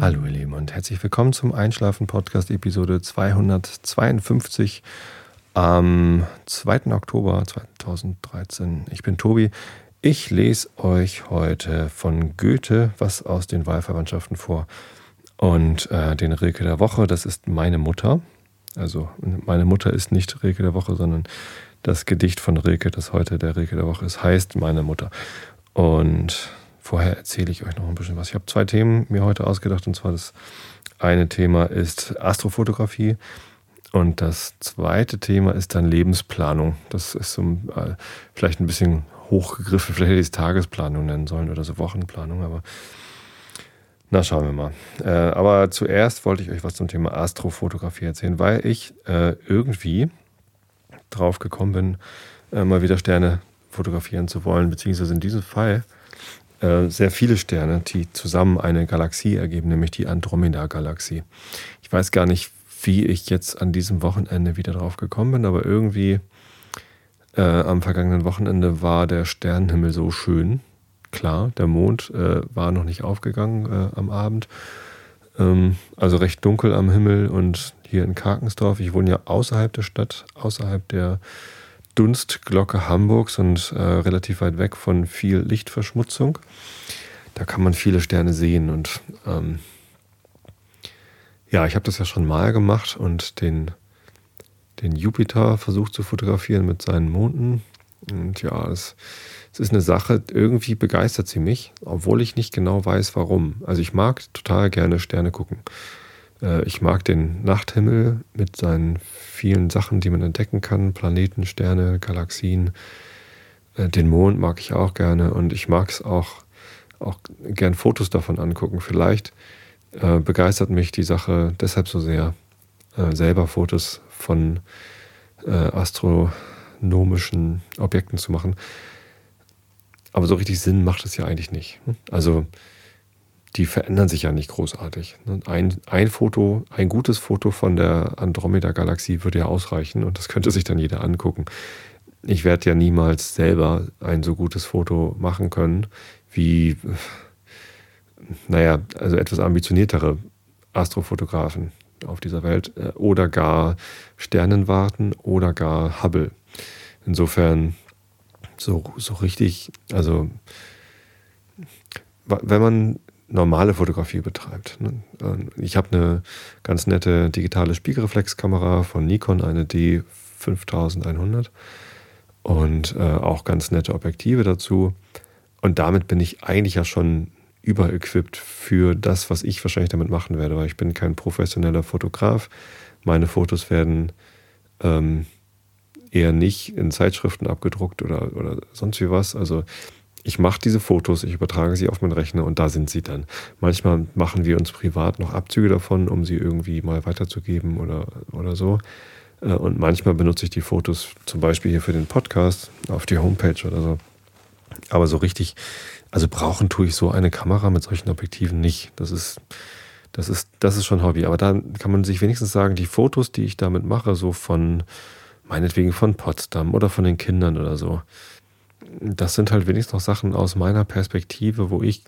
Hallo ihr Lieben und herzlich willkommen zum Einschlafen Podcast Episode 252 am 2. Oktober 2013. Ich bin Tobi. Ich lese euch heute von Goethe was aus den Wahlverwandtschaften vor. Und äh, den Rilke der Woche, das ist meine Mutter. Also meine Mutter ist nicht Rilke der Woche, sondern das Gedicht von Rilke, das heute der Rilke der Woche ist, heißt meine Mutter. Und Vorher erzähle ich euch noch ein bisschen was. Ich habe zwei Themen mir heute ausgedacht. Und zwar das eine Thema ist Astrofotografie. Und das zweite Thema ist dann Lebensplanung. Das ist so, äh, vielleicht ein bisschen hochgegriffen. Vielleicht hätte ich es Tagesplanung nennen sollen oder so Wochenplanung. Aber na, schauen wir mal. Äh, aber zuerst wollte ich euch was zum Thema Astrofotografie erzählen, weil ich äh, irgendwie drauf gekommen bin, äh, mal wieder Sterne fotografieren zu wollen. Beziehungsweise in diesem Fall äh, sehr viele Sterne, die zusammen eine Galaxie ergeben, nämlich die Andromeda-Galaxie. Ich weiß gar nicht, wie ich jetzt an diesem Wochenende wieder drauf gekommen bin, aber irgendwie äh, am vergangenen Wochenende war der Sternenhimmel so schön. Klar, der Mond äh, war noch nicht aufgegangen äh, am Abend. Ähm, also recht dunkel am Himmel und hier in Karkensdorf. Ich wohne ja außerhalb der Stadt, außerhalb der Dunstglocke Hamburgs und äh, relativ weit weg von viel Lichtverschmutzung. Da kann man viele Sterne sehen und ähm, ja, ich habe das ja schon mal gemacht und den, den Jupiter versucht zu fotografieren mit seinen Monden. Und ja, es, es ist eine Sache, irgendwie begeistert sie mich, obwohl ich nicht genau weiß, warum. Also ich mag total gerne Sterne gucken. Äh, ich mag den Nachthimmel mit seinen vielen Sachen, die man entdecken kann. Planeten, Sterne, Galaxien. Äh, den Mond mag ich auch gerne und ich mag es auch, auch gern Fotos davon angucken. Vielleicht äh, begeistert mich die Sache deshalb so sehr, äh, selber Fotos von äh, astronomischen Objekten zu machen. Aber so richtig Sinn macht es ja eigentlich nicht. Also die verändern sich ja nicht großartig. Ein, ein Foto, ein gutes Foto von der Andromeda-Galaxie würde ja ausreichen und das könnte sich dann jeder angucken. Ich werde ja niemals selber ein so gutes Foto machen können wie, naja, also etwas ambitioniertere Astrofotografen auf dieser Welt äh, oder gar Sternenwarten oder gar Hubble. Insofern so, so richtig, also wenn man normale Fotografie betreibt. Ne? Ähm, ich habe eine ganz nette digitale Spiegelreflexkamera von Nikon, eine D5100 und äh, auch ganz nette Objektive dazu. Und damit bin ich eigentlich ja schon überequipped für das, was ich wahrscheinlich damit machen werde, weil ich bin kein professioneller Fotograf. Meine Fotos werden ähm, eher nicht in Zeitschriften abgedruckt oder, oder sonst wie was. Also ich mache diese Fotos, ich übertrage sie auf meinen Rechner und da sind sie dann. Manchmal machen wir uns privat noch Abzüge davon, um sie irgendwie mal weiterzugeben oder, oder so. Äh, und manchmal benutze ich die Fotos zum Beispiel hier für den Podcast auf die Homepage oder so. Aber so richtig, also brauchen tue ich so eine Kamera mit solchen Objektiven nicht. Das ist, das ist, das ist schon Hobby. Aber da kann man sich wenigstens sagen, die Fotos, die ich damit mache, so von, meinetwegen von Potsdam oder von den Kindern oder so, das sind halt wenigstens noch Sachen aus meiner Perspektive, wo ich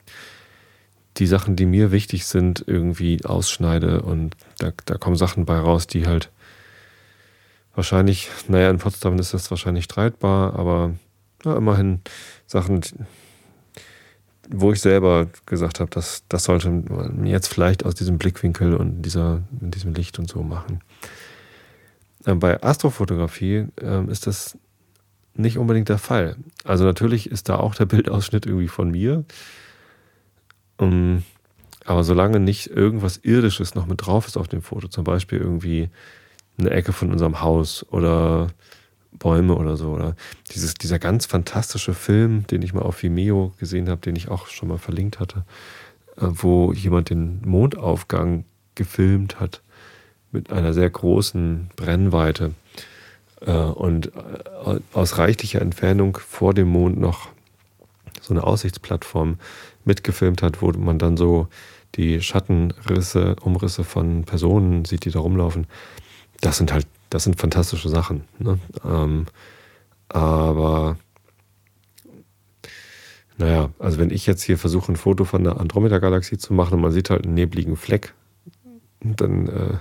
die Sachen, die mir wichtig sind, irgendwie ausschneide und da, da kommen Sachen bei raus, die halt wahrscheinlich, naja, in Potsdam ist das wahrscheinlich streitbar, aber ja, immerhin Sachen, wo ich selber gesagt habe, dass das sollte man jetzt vielleicht aus diesem Blickwinkel und dieser, in diesem Licht und so machen. Äh, bei Astrofotografie äh, ist das nicht unbedingt der Fall. Also natürlich ist da auch der Bildausschnitt irgendwie von mir. Ähm, aber solange nicht irgendwas Irdisches noch mit drauf ist auf dem Foto, zum Beispiel irgendwie eine Ecke von unserem Haus oder Bäume oder so, oder dieses, dieser ganz fantastische Film, den ich mal auf Vimeo gesehen habe, den ich auch schon mal verlinkt hatte, äh, wo jemand den Mondaufgang gefilmt hat mit einer sehr großen Brennweite. Äh, und äh, aus reichlicher Entfernung vor dem Mond noch so eine Aussichtsplattform mitgefilmt hat, wo man dann so die Schattenrisse, Umrisse von Personen sieht, die da rumlaufen. Das sind halt, das sind fantastische Sachen. Ne? Ähm, aber naja, also wenn ich jetzt hier versuche, ein Foto von der Andromeda-Galaxie zu machen und man sieht halt einen nebligen Fleck, dann äh,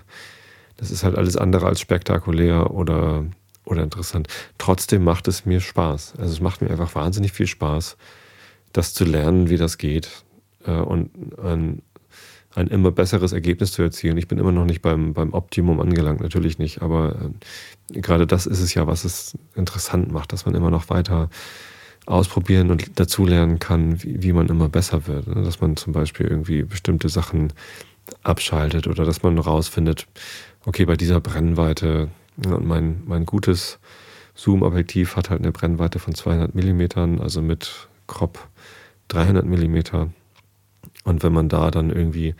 das ist halt alles andere als spektakulär oder, oder interessant. Trotzdem macht es mir Spaß. Also es macht mir einfach wahnsinnig viel Spaß, das zu lernen, wie das geht äh, und ein, ein immer besseres Ergebnis zu erzielen. Ich bin immer noch nicht beim, beim Optimum angelangt, natürlich nicht, aber äh, gerade das ist es ja, was es interessant macht, dass man immer noch weiter ausprobieren und dazulernen kann, wie, wie man immer besser wird. Ne? Dass man zum Beispiel irgendwie bestimmte Sachen abschaltet oder dass man rausfindet, okay, bei dieser Brennweite, und mein, mein gutes Zoom-Objektiv hat halt eine Brennweite von 200 Millimetern, also mit Crop 300 Millimeter. Und wenn man da dann irgendwie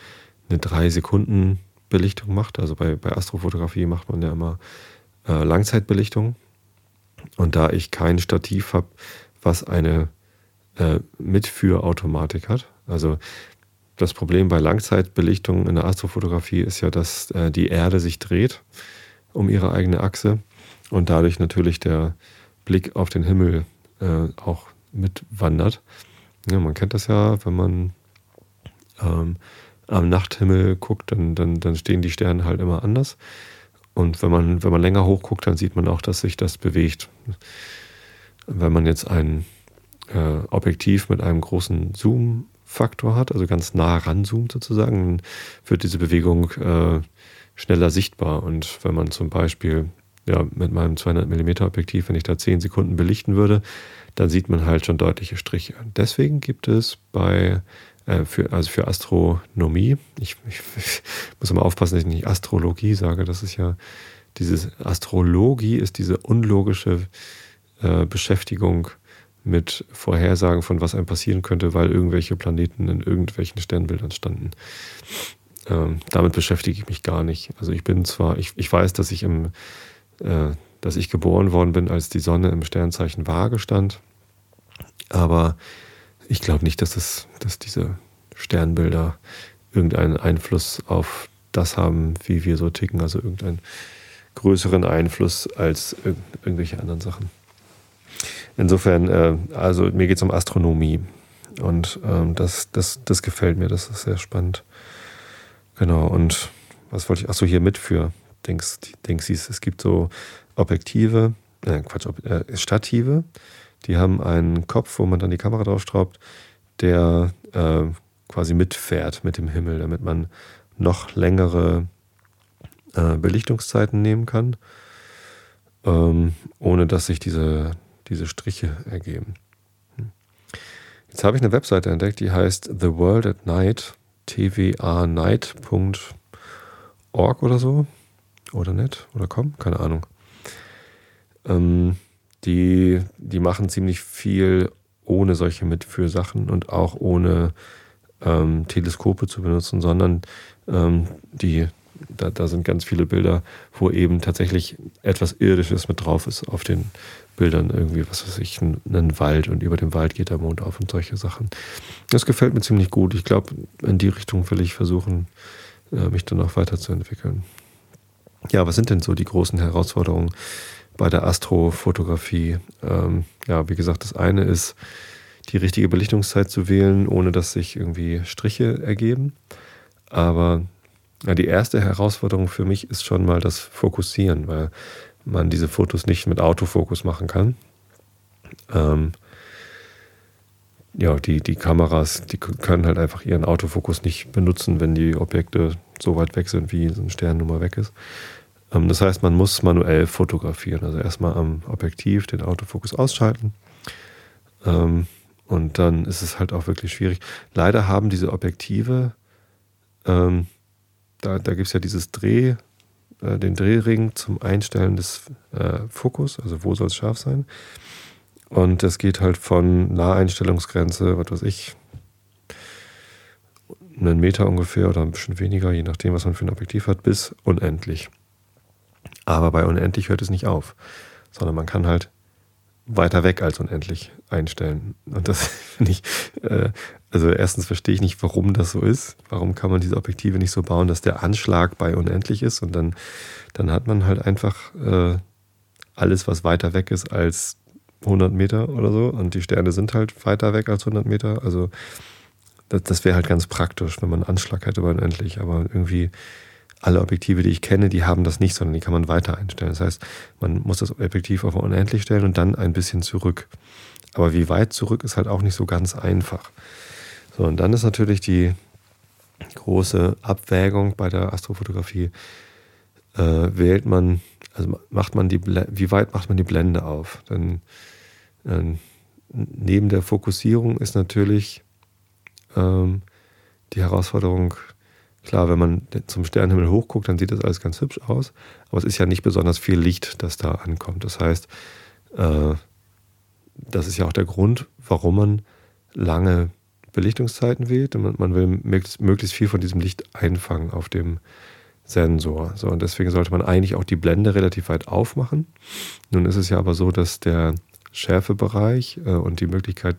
eine 3 Sekunden Belichtung macht, also bei, bei Astrofotografie macht man ja immer äh, Langzeitbelichtung. Und da ich kein Stativ habe, was eine äh, Mitführautomatik hat. Also das Problem bei Langzeitbelichtung in der Astrofotografie ist ja, dass äh, die Erde sich dreht um ihre eigene Achse und dadurch natürlich der Blick auf den Himmel äh, auch mitwandert. Ja, man kennt das ja, wenn man ähm, am Nachthimmel guckt, dann, dann, dann stehen die Sterne halt immer anders. Und wenn man, wenn man länger hochguckt, dann sieht man auch, dass sich das bewegt wenn man jetzt ein äh, Objektiv mit einem großen Zoom-Faktor hat, also ganz nah ranzoomt sozusagen, dann wird diese Bewegung äh, schneller sichtbar. Und wenn man zum Beispiel ja, mit meinem 200 mm Objektiv, wenn ich da 10 Sekunden belichten würde, dann sieht man halt schon deutliche Striche. Deswegen gibt es bei äh, für, also für Astronomie, ich, ich, ich muss immer aufpassen, dass ich nicht Astrologie sage, das ist ja dieses Astrologie ist diese unlogische äh, Beschäftigung mit Vorhersagen von was einem passieren könnte, weil irgendwelche Planeten in irgendwelchen Sternbildern standen. Ähm, damit beschäftige ich mich gar nicht. Also ich bin zwar, ich, ich weiß, dass ich im, äh, dass ich geboren worden bin, als die Sonne im Sternzeichen Waage stand, aber ich glaube nicht, dass es, dass diese Sternbilder irgendeinen Einfluss auf das haben, wie wir so ticken, also irgendeinen größeren Einfluss als irg irgendwelche anderen Sachen. Insofern, äh, also mir geht es um Astronomie. Und ähm, das, das, das gefällt mir, das ist sehr spannend. Genau, und was wollte ich, achso, hier mit für Dings, Dingsies. Es gibt so Objektive, äh, Quatsch, äh, Stative, die haben einen Kopf, wo man dann die Kamera draufstraubt, der äh, quasi mitfährt mit dem Himmel, damit man noch längere äh, Belichtungszeiten nehmen kann, ähm, ohne dass sich diese diese Striche ergeben. Hm. Jetzt habe ich eine Webseite entdeckt, die heißt The World at Night, twanight.org oder so. Oder net oder com, keine Ahnung. Ähm, die, die machen ziemlich viel ohne solche Mitführsachen und auch ohne ähm, Teleskope zu benutzen, sondern ähm, die, da, da sind ganz viele Bilder, wo eben tatsächlich etwas Irdisches mit drauf ist auf den Bildern irgendwie, was weiß ich, einen Wald und über dem Wald geht der Mond auf und solche Sachen. Das gefällt mir ziemlich gut. Ich glaube, in die Richtung will ich versuchen, äh, mich dann auch weiterzuentwickeln. Ja, was sind denn so die großen Herausforderungen bei der Astrofotografie? Ähm, ja, wie gesagt, das eine ist, die richtige Belichtungszeit zu wählen, ohne dass sich irgendwie Striche ergeben. Aber ja, die erste Herausforderung für mich ist schon mal das Fokussieren, weil man diese Fotos nicht mit Autofokus machen kann. Ähm, ja, die, die Kameras, die können halt einfach ihren Autofokus nicht benutzen, wenn die Objekte so weit weg sind, wie so ein Stern nun mal weg ist. Ähm, das heißt, man muss manuell fotografieren. Also erstmal am Objektiv den Autofokus ausschalten. Ähm, und dann ist es halt auch wirklich schwierig. Leider haben diese Objektive, ähm, da, da gibt es ja dieses Dreh, äh, den Drehring zum Einstellen des äh, Fokus, also wo soll es scharf sein. Und das geht halt von Naheinstellungsgrenze, was weiß ich, einen Meter ungefähr oder ein bisschen weniger, je nachdem, was man für ein Objektiv hat, bis unendlich. Aber bei unendlich hört es nicht auf, sondern man kann halt weiter weg als unendlich einstellen. Und das finde ich, äh, also erstens verstehe ich nicht, warum das so ist. Warum kann man diese Objektive nicht so bauen, dass der Anschlag bei unendlich ist und dann, dann hat man halt einfach äh, alles, was weiter weg ist als 100 Meter oder so und die Sterne sind halt weiter weg als 100 Meter. Also das, das wäre halt ganz praktisch, wenn man einen Anschlag hätte bei unendlich. Aber irgendwie alle Objektive, die ich kenne, die haben das nicht, sondern die kann man weiter einstellen. Das heißt, man muss das Objektiv auf unendlich stellen und dann ein bisschen zurück. Aber wie weit zurück ist halt auch nicht so ganz einfach. So, und dann ist natürlich die große Abwägung bei der Astrofotografie. Äh, wählt man, also macht man die, wie weit macht man die Blende auf? Denn äh, neben der Fokussierung ist natürlich ähm, die Herausforderung, klar, wenn man zum Sternenhimmel hochguckt, dann sieht das alles ganz hübsch aus, aber es ist ja nicht besonders viel Licht, das da ankommt. Das heißt, äh, das ist ja auch der Grund, warum man lange Belichtungszeiten wählt. Man, man will möglichst, viel von diesem Licht einfangen auf dem Sensor. So, und deswegen sollte man eigentlich auch die Blende relativ weit aufmachen. Nun ist es ja aber so, dass der Schärfebereich äh, und die Möglichkeit,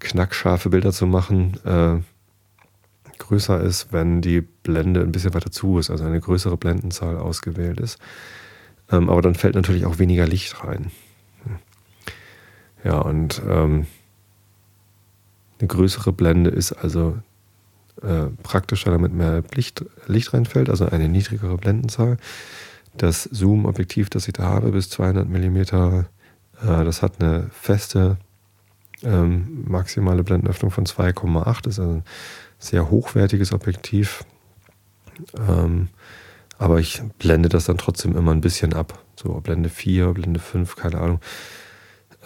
knackscharfe Bilder zu machen, äh, größer ist, wenn die Blende ein bisschen weiter zu ist, also eine größere Blendenzahl ausgewählt ist. Ähm, aber dann fällt natürlich auch weniger Licht rein. Ja, und ähm, eine größere Blende ist also äh, praktischer, damit mehr Licht, Licht reinfällt, also eine niedrigere Blendenzahl. Das Zoom-Objektiv, das ich da habe, bis 200 mm, äh, das hat eine feste ähm, maximale Blendenöffnung von 2,8. Das ist also ein sehr hochwertiges Objektiv. Ähm, aber ich blende das dann trotzdem immer ein bisschen ab. So Blende 4, Blende 5, keine Ahnung.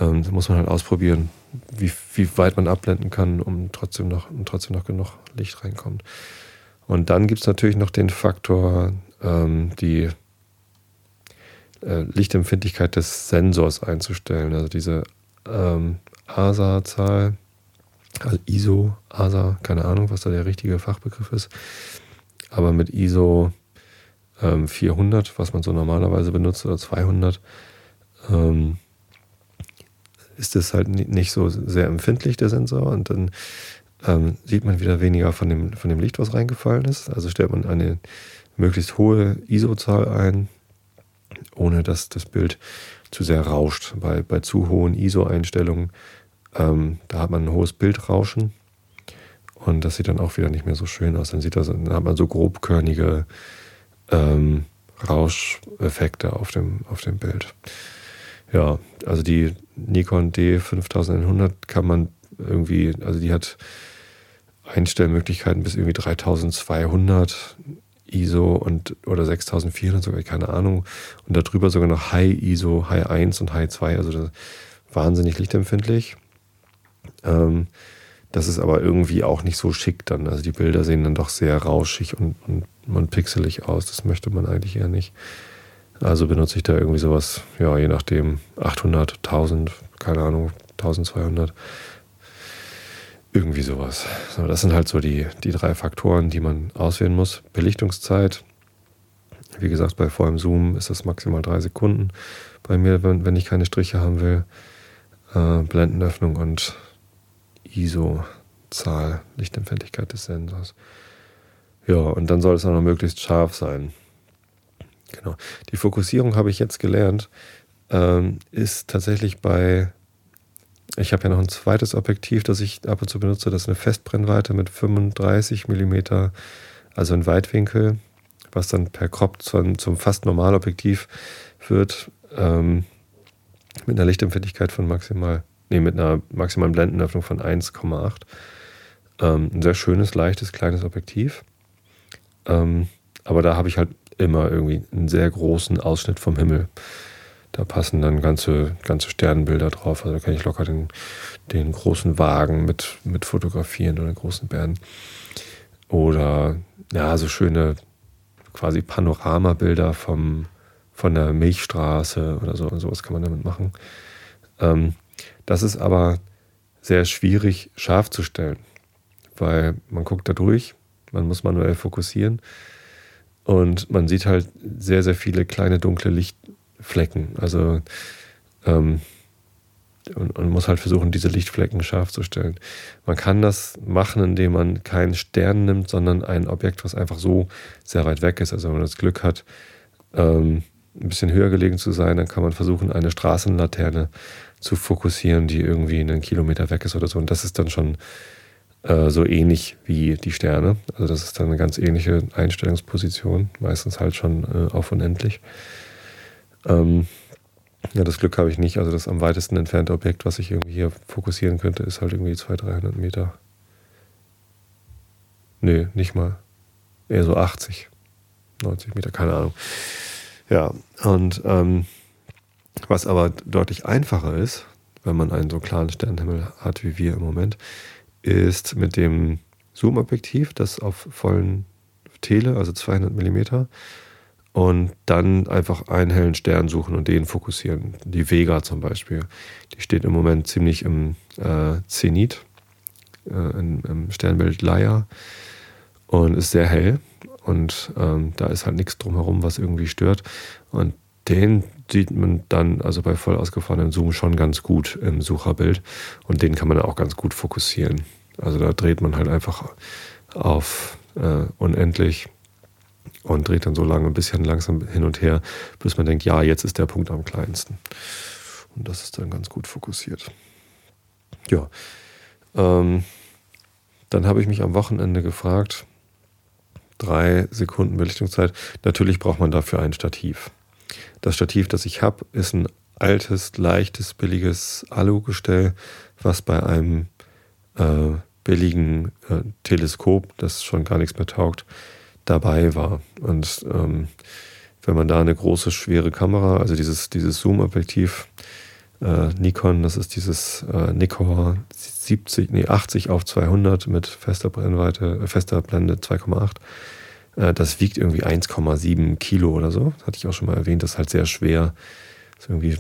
Ähm, da muss man halt ausprobieren, wie, wie weit man abblenden kann, um trotzdem noch, um trotzdem noch genug Licht reinkommt. Und dann gibt es natürlich noch den Faktor, ähm, die äh, Lichtempfindlichkeit des Sensors einzustellen. Also diese ähm, ASA-Zahl, also ISO, ASA, keine Ahnung, was da der richtige Fachbegriff ist. Aber mit ISO ähm, 400, was man so normalerweise benutzt, oder 200, ähm, ist es halt nicht so sehr empfindlich, der Sensor. Und dann ähm, sieht man wieder weniger von dem, von dem Licht, was reingefallen ist. Also stellt man eine möglichst hohe ISO-Zahl ein, ohne dass das Bild zu sehr rauscht. Bei, bei zu hohen ISO-Einstellungen, ähm, da hat man ein hohes Bildrauschen und das sieht dann auch wieder nicht mehr so schön aus. Dann, sieht das, dann hat man so grobkörnige ähm, Rauscheffekte auf dem, auf dem Bild. Ja, also die Nikon D5100 kann man irgendwie, also die hat Einstellmöglichkeiten bis irgendwie 3200 ISO und oder 6400 sogar, keine Ahnung. Und darüber sogar noch High ISO, High 1 und High 2, also wahnsinnig lichtempfindlich. Ähm, das ist aber irgendwie auch nicht so schick dann. Also die Bilder sehen dann doch sehr rauschig und, und, und pixelig aus. Das möchte man eigentlich eher nicht. Also benutze ich da irgendwie sowas, ja, je nachdem, 800, 1000, keine Ahnung, 1200. Irgendwie sowas. So, das sind halt so die, die drei Faktoren, die man auswählen muss. Belichtungszeit. Wie gesagt, bei vollem Zoom ist das maximal drei Sekunden. Bei mir, wenn, wenn ich keine Striche haben will. Äh, Blendenöffnung und ISO-Zahl, Lichtempfindlichkeit des Sensors. Ja, und dann soll es auch noch möglichst scharf sein. Genau. Die Fokussierung habe ich jetzt gelernt, ähm, ist tatsächlich bei ich habe ja noch ein zweites Objektiv, das ich ab und zu benutze. Das ist eine Festbrennweite mit 35 mm, also ein Weitwinkel, was dann per Crop zum, zum fast Normalobjektiv wird. Ähm, mit einer Lichtempfindlichkeit von maximal, nee, mit einer maximalen Blendenöffnung von 1,8. Ähm, ein sehr schönes, leichtes, kleines Objektiv. Ähm, aber da habe ich halt immer irgendwie einen sehr großen Ausschnitt vom Himmel. Da passen dann ganze, ganze Sternbilder drauf. Also da kann ich locker den, den großen Wagen mit, mit fotografieren oder den großen Bären. Oder ja, so schöne quasi Panoramabilder vom, von der Milchstraße oder so. Und sowas kann man damit machen. Ähm, das ist aber sehr schwierig scharf zu stellen, weil man guckt da durch, man muss manuell fokussieren und man sieht halt sehr, sehr viele kleine dunkle Licht, Flecken. Also ähm, und, und, muss halt versuchen, diese Lichtflecken scharf zu stellen. Man kann das machen, indem man keinen Stern nimmt, sondern ein Objekt, was einfach so sehr weit weg ist. Also wenn man das Glück hat, ähm, ein bisschen höher gelegen zu sein, dann kann man versuchen, eine Straßenlaterne zu fokussieren, die irgendwie einen Kilometer weg ist oder so. Und das ist dann schon äh, so ähnlich wie die Sterne. Also das ist dann eine ganz ähnliche Einstellungsposition, meistens halt schon äh, auf unendlich. Ähm, ja, das Glück habe ich nicht. Also das am weitesten entfernte Objekt, was ich irgendwie hier fokussieren könnte, ist halt irgendwie 200, 300 Meter. Nö, nicht mal. Eher so 80, 90 Meter, keine Ahnung. Ja, und ähm, was aber deutlich einfacher ist, wenn man einen so klaren Sternenhimmel hat wie wir im Moment, ist mit dem Zoom-Objektiv, das auf vollen Tele, also 200 mm, und dann einfach einen hellen Stern suchen und den fokussieren. Die Vega zum Beispiel, die steht im Moment ziemlich im äh, Zenit, äh, im, im Sternbild Leia und ist sehr hell und ähm, da ist halt nichts drumherum, was irgendwie stört. Und den sieht man dann also bei voll ausgefahrenem Zoom schon ganz gut im Sucherbild und den kann man auch ganz gut fokussieren. Also da dreht man halt einfach auf äh, unendlich und dreht dann so lange ein bisschen langsam hin und her, bis man denkt, ja, jetzt ist der Punkt am kleinsten. Und das ist dann ganz gut fokussiert. Ja, ähm, dann habe ich mich am Wochenende gefragt, drei Sekunden Belichtungszeit, natürlich braucht man dafür ein Stativ. Das Stativ, das ich habe, ist ein altes, leichtes, billiges Alugestell, was bei einem äh, billigen äh, Teleskop, das schon gar nichts mehr taugt, dabei war. Und ähm, wenn man da eine große, schwere Kamera, also dieses, dieses Zoom-Objektiv, äh, Nikon, das ist dieses äh, Nikkor 70, nee, 80 auf 200 mit fester Brennweite, äh, fester Blende 2,8 äh, das wiegt irgendwie 1,7 Kilo oder so. Das hatte ich auch schon mal erwähnt. Das ist halt sehr schwer. Das ist irgendwie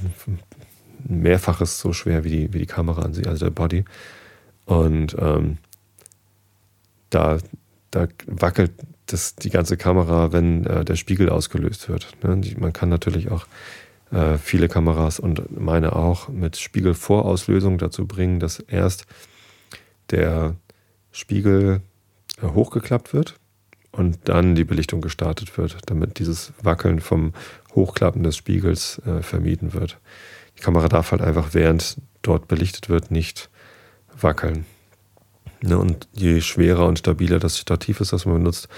mehrfaches so schwer wie die, wie die Kamera an sich, also der Body. Und ähm, da, da wackelt das, die ganze Kamera, wenn äh, der Spiegel ausgelöst wird. Ne? Man kann natürlich auch äh, viele Kameras und meine auch mit Spiegelvorauslösung dazu bringen, dass erst der Spiegel äh, hochgeklappt wird und dann die Belichtung gestartet wird, damit dieses Wackeln vom Hochklappen des Spiegels äh, vermieden wird. Die Kamera darf halt einfach, während dort belichtet wird, nicht wackeln. Ne, und je schwerer und stabiler das Stativ ist, das man benutzt,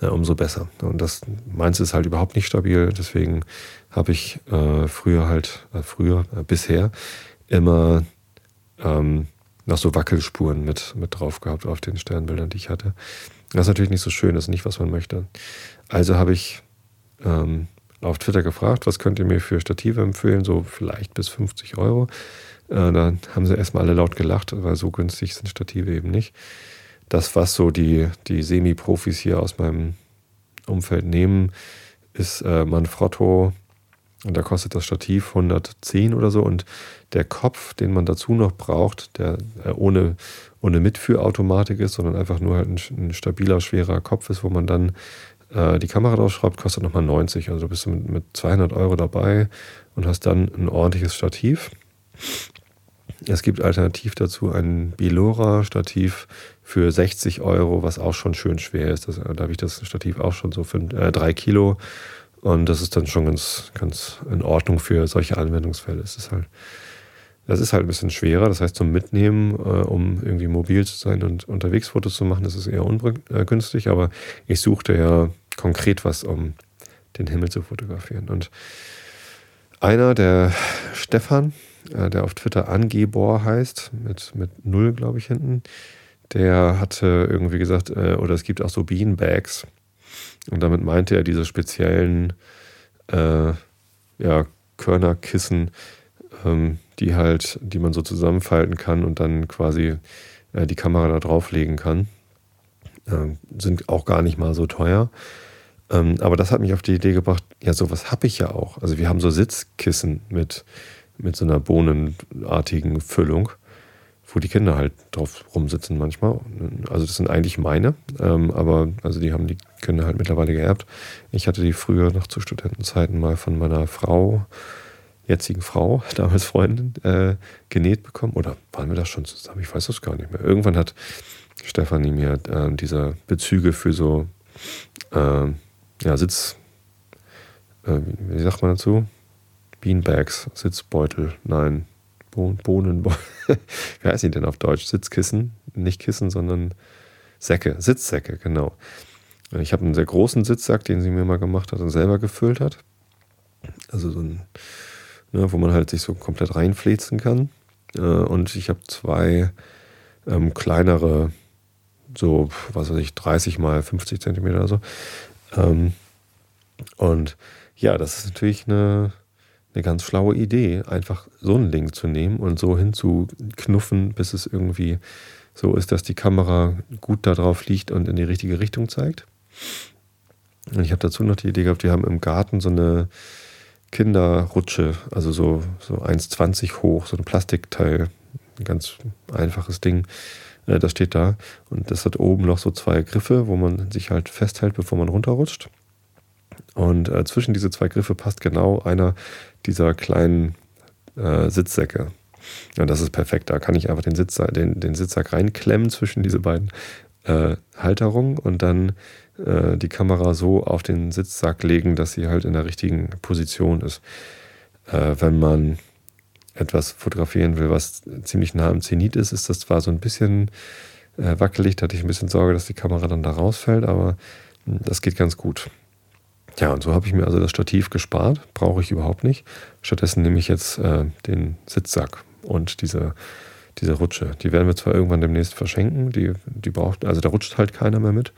äh, umso besser. Und das meins ist halt überhaupt nicht stabil, deswegen habe ich äh, früher halt, äh, früher, äh, bisher immer ähm, noch so Wackelspuren mit, mit drauf gehabt auf den Sternbildern, die ich hatte. Das ist natürlich nicht so schön, das ist nicht, was man möchte. Also habe ich ähm, auf Twitter gefragt, was könnt ihr mir für Stative empfehlen, so vielleicht bis 50 Euro. Äh, da haben sie erstmal alle laut gelacht, weil so günstig sind Stative eben nicht. Das, was so die, die Semi-Profis hier aus meinem Umfeld nehmen, ist äh, Manfrotto und da kostet das Stativ 110 oder so und der Kopf, den man dazu noch braucht, der äh, ohne, ohne Mitführautomatik ist, sondern einfach nur halt ein, ein stabiler, schwerer Kopf ist, wo man dann äh, die Kamera draufschraubt, kostet nochmal 90. Also du bist mit, mit 200 Euro dabei und hast dann ein ordentliches Stativ. Es gibt alternativ dazu ein Bilora-Stativ für 60 Euro, was auch schon schön schwer ist. Das, da habe ich das Stativ auch schon so für äh, drei Kilo und das ist dann schon ganz, ganz in Ordnung für solche Anwendungsfälle. Es ist halt, das ist halt ein bisschen schwerer. Das heißt, zum Mitnehmen, äh, um irgendwie mobil zu sein und unterwegs Fotos zu machen, das ist eher ungünstig. Aber ich suchte ja konkret was, um den Himmel zu fotografieren. Und einer, der Stefan, äh, der auf Twitter Angebor heißt, mit, mit Null, glaube ich, hinten, der hatte irgendwie gesagt, äh, oder es gibt auch so Beanbags und damit meinte er diese speziellen äh, ja, Körnerkissen, ähm, die halt, die man so zusammenfalten kann und dann quasi äh, die Kamera da drauflegen kann. Ähm, sind auch gar nicht mal so teuer. Ähm, aber das hat mich auf die Idee gebracht, ja, sowas habe ich ja auch. Also wir haben so Sitzkissen mit, mit so einer bohnenartigen Füllung wo die Kinder halt drauf rumsitzen manchmal. Also das sind eigentlich meine, ähm, aber also die haben die Kinder halt mittlerweile geerbt. Ich hatte die früher noch zu Studentenzeiten mal von meiner Frau, jetzigen Frau, damals Freundin, äh, genäht bekommen. Oder waren wir das schon zusammen? Ich weiß das gar nicht mehr. Irgendwann hat Stefanie mir äh, diese Bezüge für so äh, ja, Sitz äh, wie sagt man dazu? Beanbags, Sitzbeutel, nein, Bohnen, wie heißen die denn auf Deutsch? Sitzkissen, nicht Kissen, sondern Säcke, Sitzsäcke, genau. Ich habe einen sehr großen Sitzsack, den sie mir mal gemacht hat und selber gefüllt hat. Also so ein, ne, wo man halt sich so komplett reinflezen kann. Äh, und ich habe zwei ähm, kleinere, so, was weiß ich, 30 mal 50 Zentimeter oder so. Ähm, und ja, das ist natürlich eine, eine ganz schlaue Idee, einfach so ein Ding zu nehmen und so hinzuknuffen, bis es irgendwie so ist, dass die Kamera gut darauf liegt und in die richtige Richtung zeigt. Und ich habe dazu noch die Idee gehabt, wir haben im Garten so eine Kinderrutsche, also so, so 1,20 hoch, so ein Plastikteil, ein ganz einfaches Ding. Äh, das steht da. Und das hat oben noch so zwei Griffe, wo man sich halt festhält, bevor man runterrutscht. Und äh, zwischen diese zwei Griffe passt genau einer dieser kleinen äh, Sitzsäcke. Und das ist perfekt. Da kann ich einfach den, Sitzsack, den, den Sitzsack reinklemmen zwischen diese beiden äh, Halterungen und dann äh, die Kamera so auf den Sitzsack legen, dass sie halt in der richtigen Position ist. Äh, wenn man etwas fotografieren will, was ziemlich nah am Zenit ist, ist das zwar so ein bisschen äh, wackelig, da hatte ich ein bisschen Sorge, dass die Kamera dann da rausfällt, aber hm, das geht ganz gut. Ja, und so habe ich mir also das Stativ gespart, brauche ich überhaupt nicht. Stattdessen nehme ich jetzt äh, den Sitzsack und diese, diese Rutsche. Die werden wir zwar irgendwann demnächst verschenken, die, die braucht, also da rutscht halt keiner mehr mit.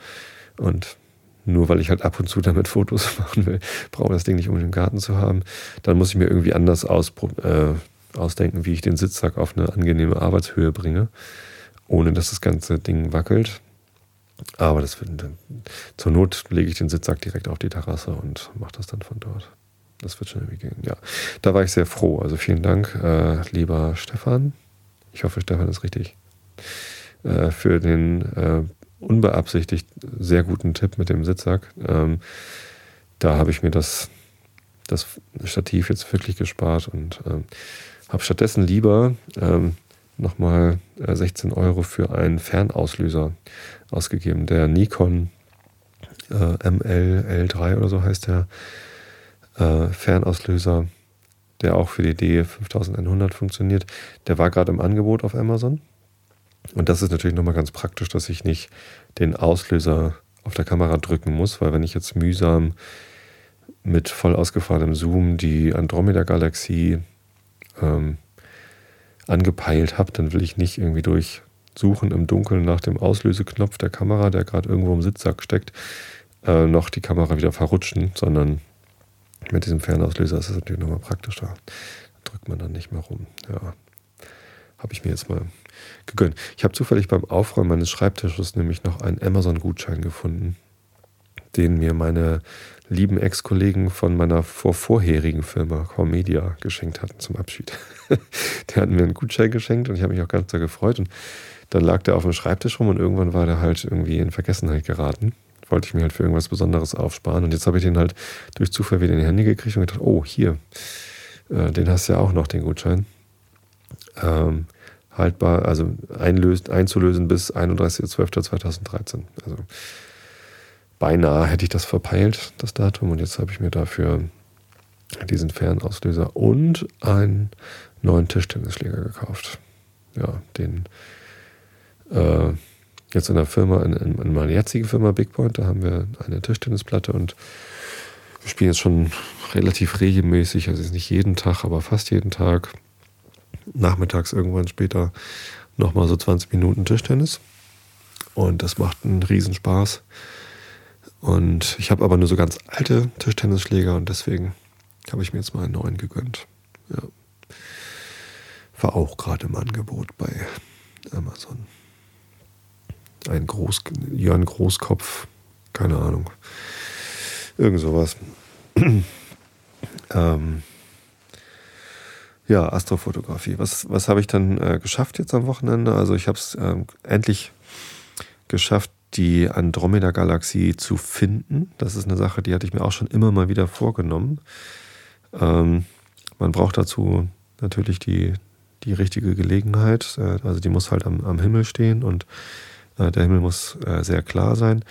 Und nur weil ich halt ab und zu damit Fotos machen will, brauche ich das Ding nicht, um im Garten zu haben. Dann muss ich mir irgendwie anders äh, ausdenken, wie ich den Sitzsack auf eine angenehme Arbeitshöhe bringe, ohne dass das ganze Ding wackelt. Aber das wird, zur Not lege ich den Sitzsack direkt auf die Terrasse und mache das dann von dort. Das wird schon irgendwie gehen. Ja, da war ich sehr froh. Also vielen Dank, äh, lieber Stefan. Ich hoffe, Stefan ist richtig. Äh, für den äh, unbeabsichtigt sehr guten Tipp mit dem Sitzsack. Ähm, da habe ich mir das, das Stativ jetzt wirklich gespart und ähm, habe stattdessen lieber ähm, nochmal 16 äh, Euro für einen Fernauslöser ausgegeben. Der Nikon äh, ML L3 oder so heißt der äh, Fernauslöser, der auch für die D5100 funktioniert. Der war gerade im Angebot auf Amazon. Und das ist natürlich nochmal ganz praktisch, dass ich nicht den Auslöser auf der Kamera drücken muss, weil wenn ich jetzt mühsam mit voll ausgefahrenem Zoom die Andromeda-Galaxie ähm, angepeilt habe, dann will ich nicht irgendwie durch Suchen im Dunkeln nach dem Auslöseknopf der Kamera, der gerade irgendwo im Sitzsack steckt, äh, noch die Kamera wieder verrutschen, sondern mit diesem Fernauslöser ist das natürlich nochmal praktischer. Da drückt man dann nicht mehr rum. Ja, habe ich mir jetzt mal gegönnt. Ich habe zufällig beim Aufräumen meines Schreibtisches nämlich noch einen Amazon-Gutschein gefunden, den mir meine lieben Ex-Kollegen von meiner vorvorherigen Firma Core Media geschenkt hatten zum Abschied. die hatten mir einen Gutschein geschenkt und ich habe mich auch ganz sehr gefreut. Und dann lag der auf dem Schreibtisch rum und irgendwann war der halt irgendwie in Vergessenheit geraten. Wollte ich mir halt für irgendwas Besonderes aufsparen. Und jetzt habe ich den halt durch Zufall wieder in die Hände gekriegt und gedacht, oh, hier, äh, den hast du ja auch noch, den Gutschein. Ähm, haltbar, also einlöst, einzulösen bis 31.12.2013. Also beinahe hätte ich das verpeilt, das Datum. Und jetzt habe ich mir dafür diesen Fernauslöser und einen neuen Tischtennisschläger gekauft. Ja, den äh, jetzt in der Firma, in, in meiner jetzigen Firma Big Point, da haben wir eine Tischtennisplatte und wir spielen jetzt schon relativ regelmäßig, also nicht jeden Tag, aber fast jeden Tag. Nachmittags irgendwann später nochmal so 20 Minuten Tischtennis. Und das macht einen Riesenspaß. Und ich habe aber nur so ganz alte Tischtennisschläger und deswegen habe ich mir jetzt mal einen neuen gegönnt. Ja. War auch gerade im Angebot bei Amazon. Ein Groß, Jörn Großkopf, keine Ahnung. Irgend sowas. ähm, ja, Astrofotografie. Was, was habe ich dann äh, geschafft jetzt am Wochenende? Also ich habe es ähm, endlich geschafft, die Andromeda-Galaxie zu finden. Das ist eine Sache, die hatte ich mir auch schon immer mal wieder vorgenommen. Ähm, man braucht dazu natürlich die, die richtige Gelegenheit. Äh, also die muss halt am, am Himmel stehen und der Himmel muss äh, sehr klar sein.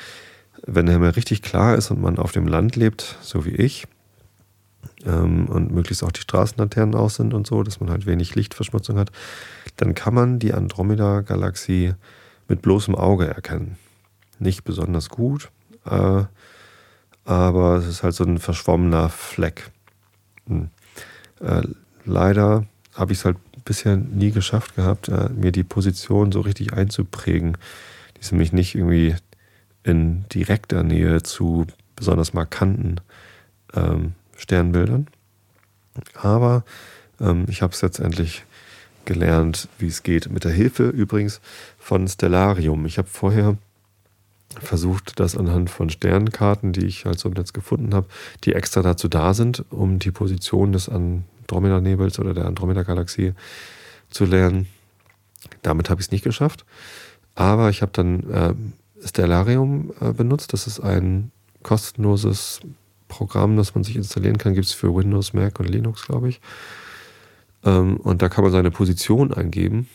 Wenn der Himmel richtig klar ist und man auf dem Land lebt, so wie ich, ähm, und möglichst auch die Straßenlaternen aus sind und so, dass man halt wenig Lichtverschmutzung hat, dann kann man die Andromeda-Galaxie mit bloßem Auge erkennen. Nicht besonders gut, äh, aber es ist halt so ein verschwommener Fleck. Hm. Äh, leider habe ich es halt bisher nie geschafft gehabt, äh, mir die Position so richtig einzuprägen. Ist nämlich nicht irgendwie in direkter Nähe zu besonders markanten ähm, Sternbildern. Aber ähm, ich habe es letztendlich gelernt, wie es geht. Mit der Hilfe übrigens von Stellarium. Ich habe vorher versucht, das anhand von Sternkarten, die ich halt so im Netz gefunden habe, die extra dazu da sind, um die Position des Andromeda-Nebels oder der Andromeda-Galaxie zu lernen. Damit habe ich es nicht geschafft. Aber ich habe dann äh, Stellarium äh, benutzt. Das ist ein kostenloses Programm, das man sich installieren kann. Gibt es für Windows, Mac und Linux, glaube ich. Ähm, und da kann man seine Position eingeben.